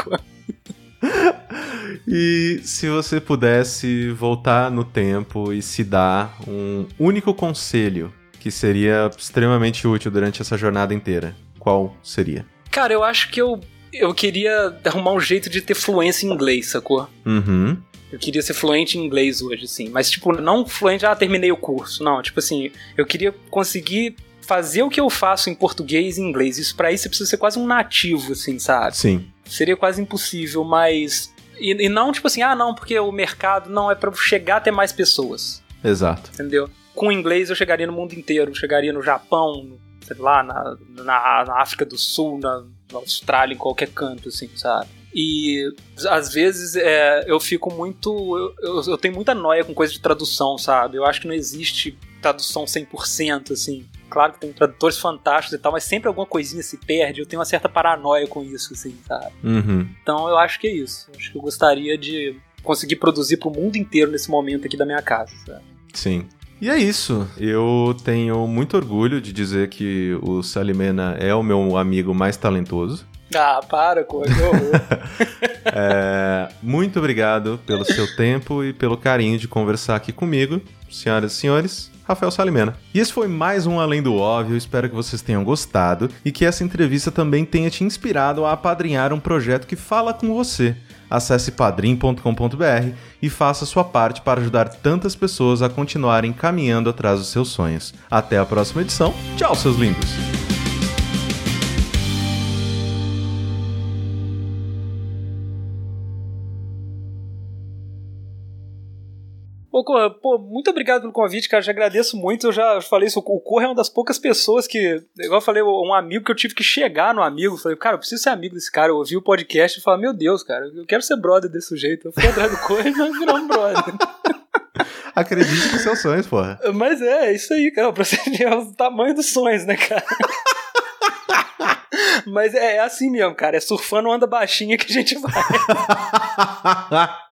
E se você pudesse voltar no tempo e se dar um único conselho que seria extremamente útil durante essa jornada inteira, qual seria? Cara, eu acho que eu, eu queria arrumar um jeito de ter fluência em inglês, sacou? Uhum. Eu queria ser fluente em inglês hoje, assim. Mas, tipo, não fluente, ah, terminei o curso. Não, tipo assim, eu queria conseguir fazer o que eu faço em português e inglês. Isso pra isso você precisa ser quase um nativo, assim, sabe? Sim. Seria quase impossível, mas. E, e não, tipo assim, ah, não, porque o mercado não é pra chegar até mais pessoas, Exato. entendeu? Com o inglês eu chegaria no mundo inteiro, eu chegaria no Japão, sei lá, na, na, na África do Sul, na, na Austrália, em qualquer canto, assim, sabe? E às vezes é, eu fico muito. Eu, eu, eu tenho muita noia com coisa de tradução, sabe? Eu acho que não existe tradução 100%, assim. Claro que tem tradutores fantásticos e tal, mas sempre alguma coisinha se perde. Eu tenho uma certa paranoia com isso, assim, sabe? Uhum. Então eu acho que é isso. Acho que eu gostaria de conseguir produzir pro mundo inteiro nesse momento aqui da minha casa, sabe? Sim. E é isso. Eu tenho muito orgulho de dizer que o Salimena é o meu amigo mais talentoso. Ah, para, com. É, muito obrigado pelo seu tempo e pelo carinho de conversar aqui comigo. Senhoras e senhores, Rafael Salimena. E esse foi mais um Além do Óbvio, espero que vocês tenham gostado e que essa entrevista também tenha te inspirado a apadrinhar um projeto que fala com você. Acesse padrim.com.br e faça sua parte para ajudar tantas pessoas a continuarem caminhando atrás dos seus sonhos. Até a próxima edição. Tchau, seus lindos! Ô, Corra, pô, muito obrigado pelo convite, cara. Já agradeço muito. Eu já falei isso. O Corra é uma das poucas pessoas que, igual eu falei, um amigo que eu tive que chegar no amigo. Falei, cara, eu preciso ser amigo desse cara. Eu ouvi o podcast e falei, meu Deus, cara, eu quero ser brother desse jeito. Eu fui atrás do Corra e nós viramos brother. Acredite nos seus sonhos, porra. Mas é, é isso aí, cara. Pra você ver o tamanho dos sonhos, né, cara? Mas é, é assim mesmo, cara. É surfando onda baixinha que a gente vai.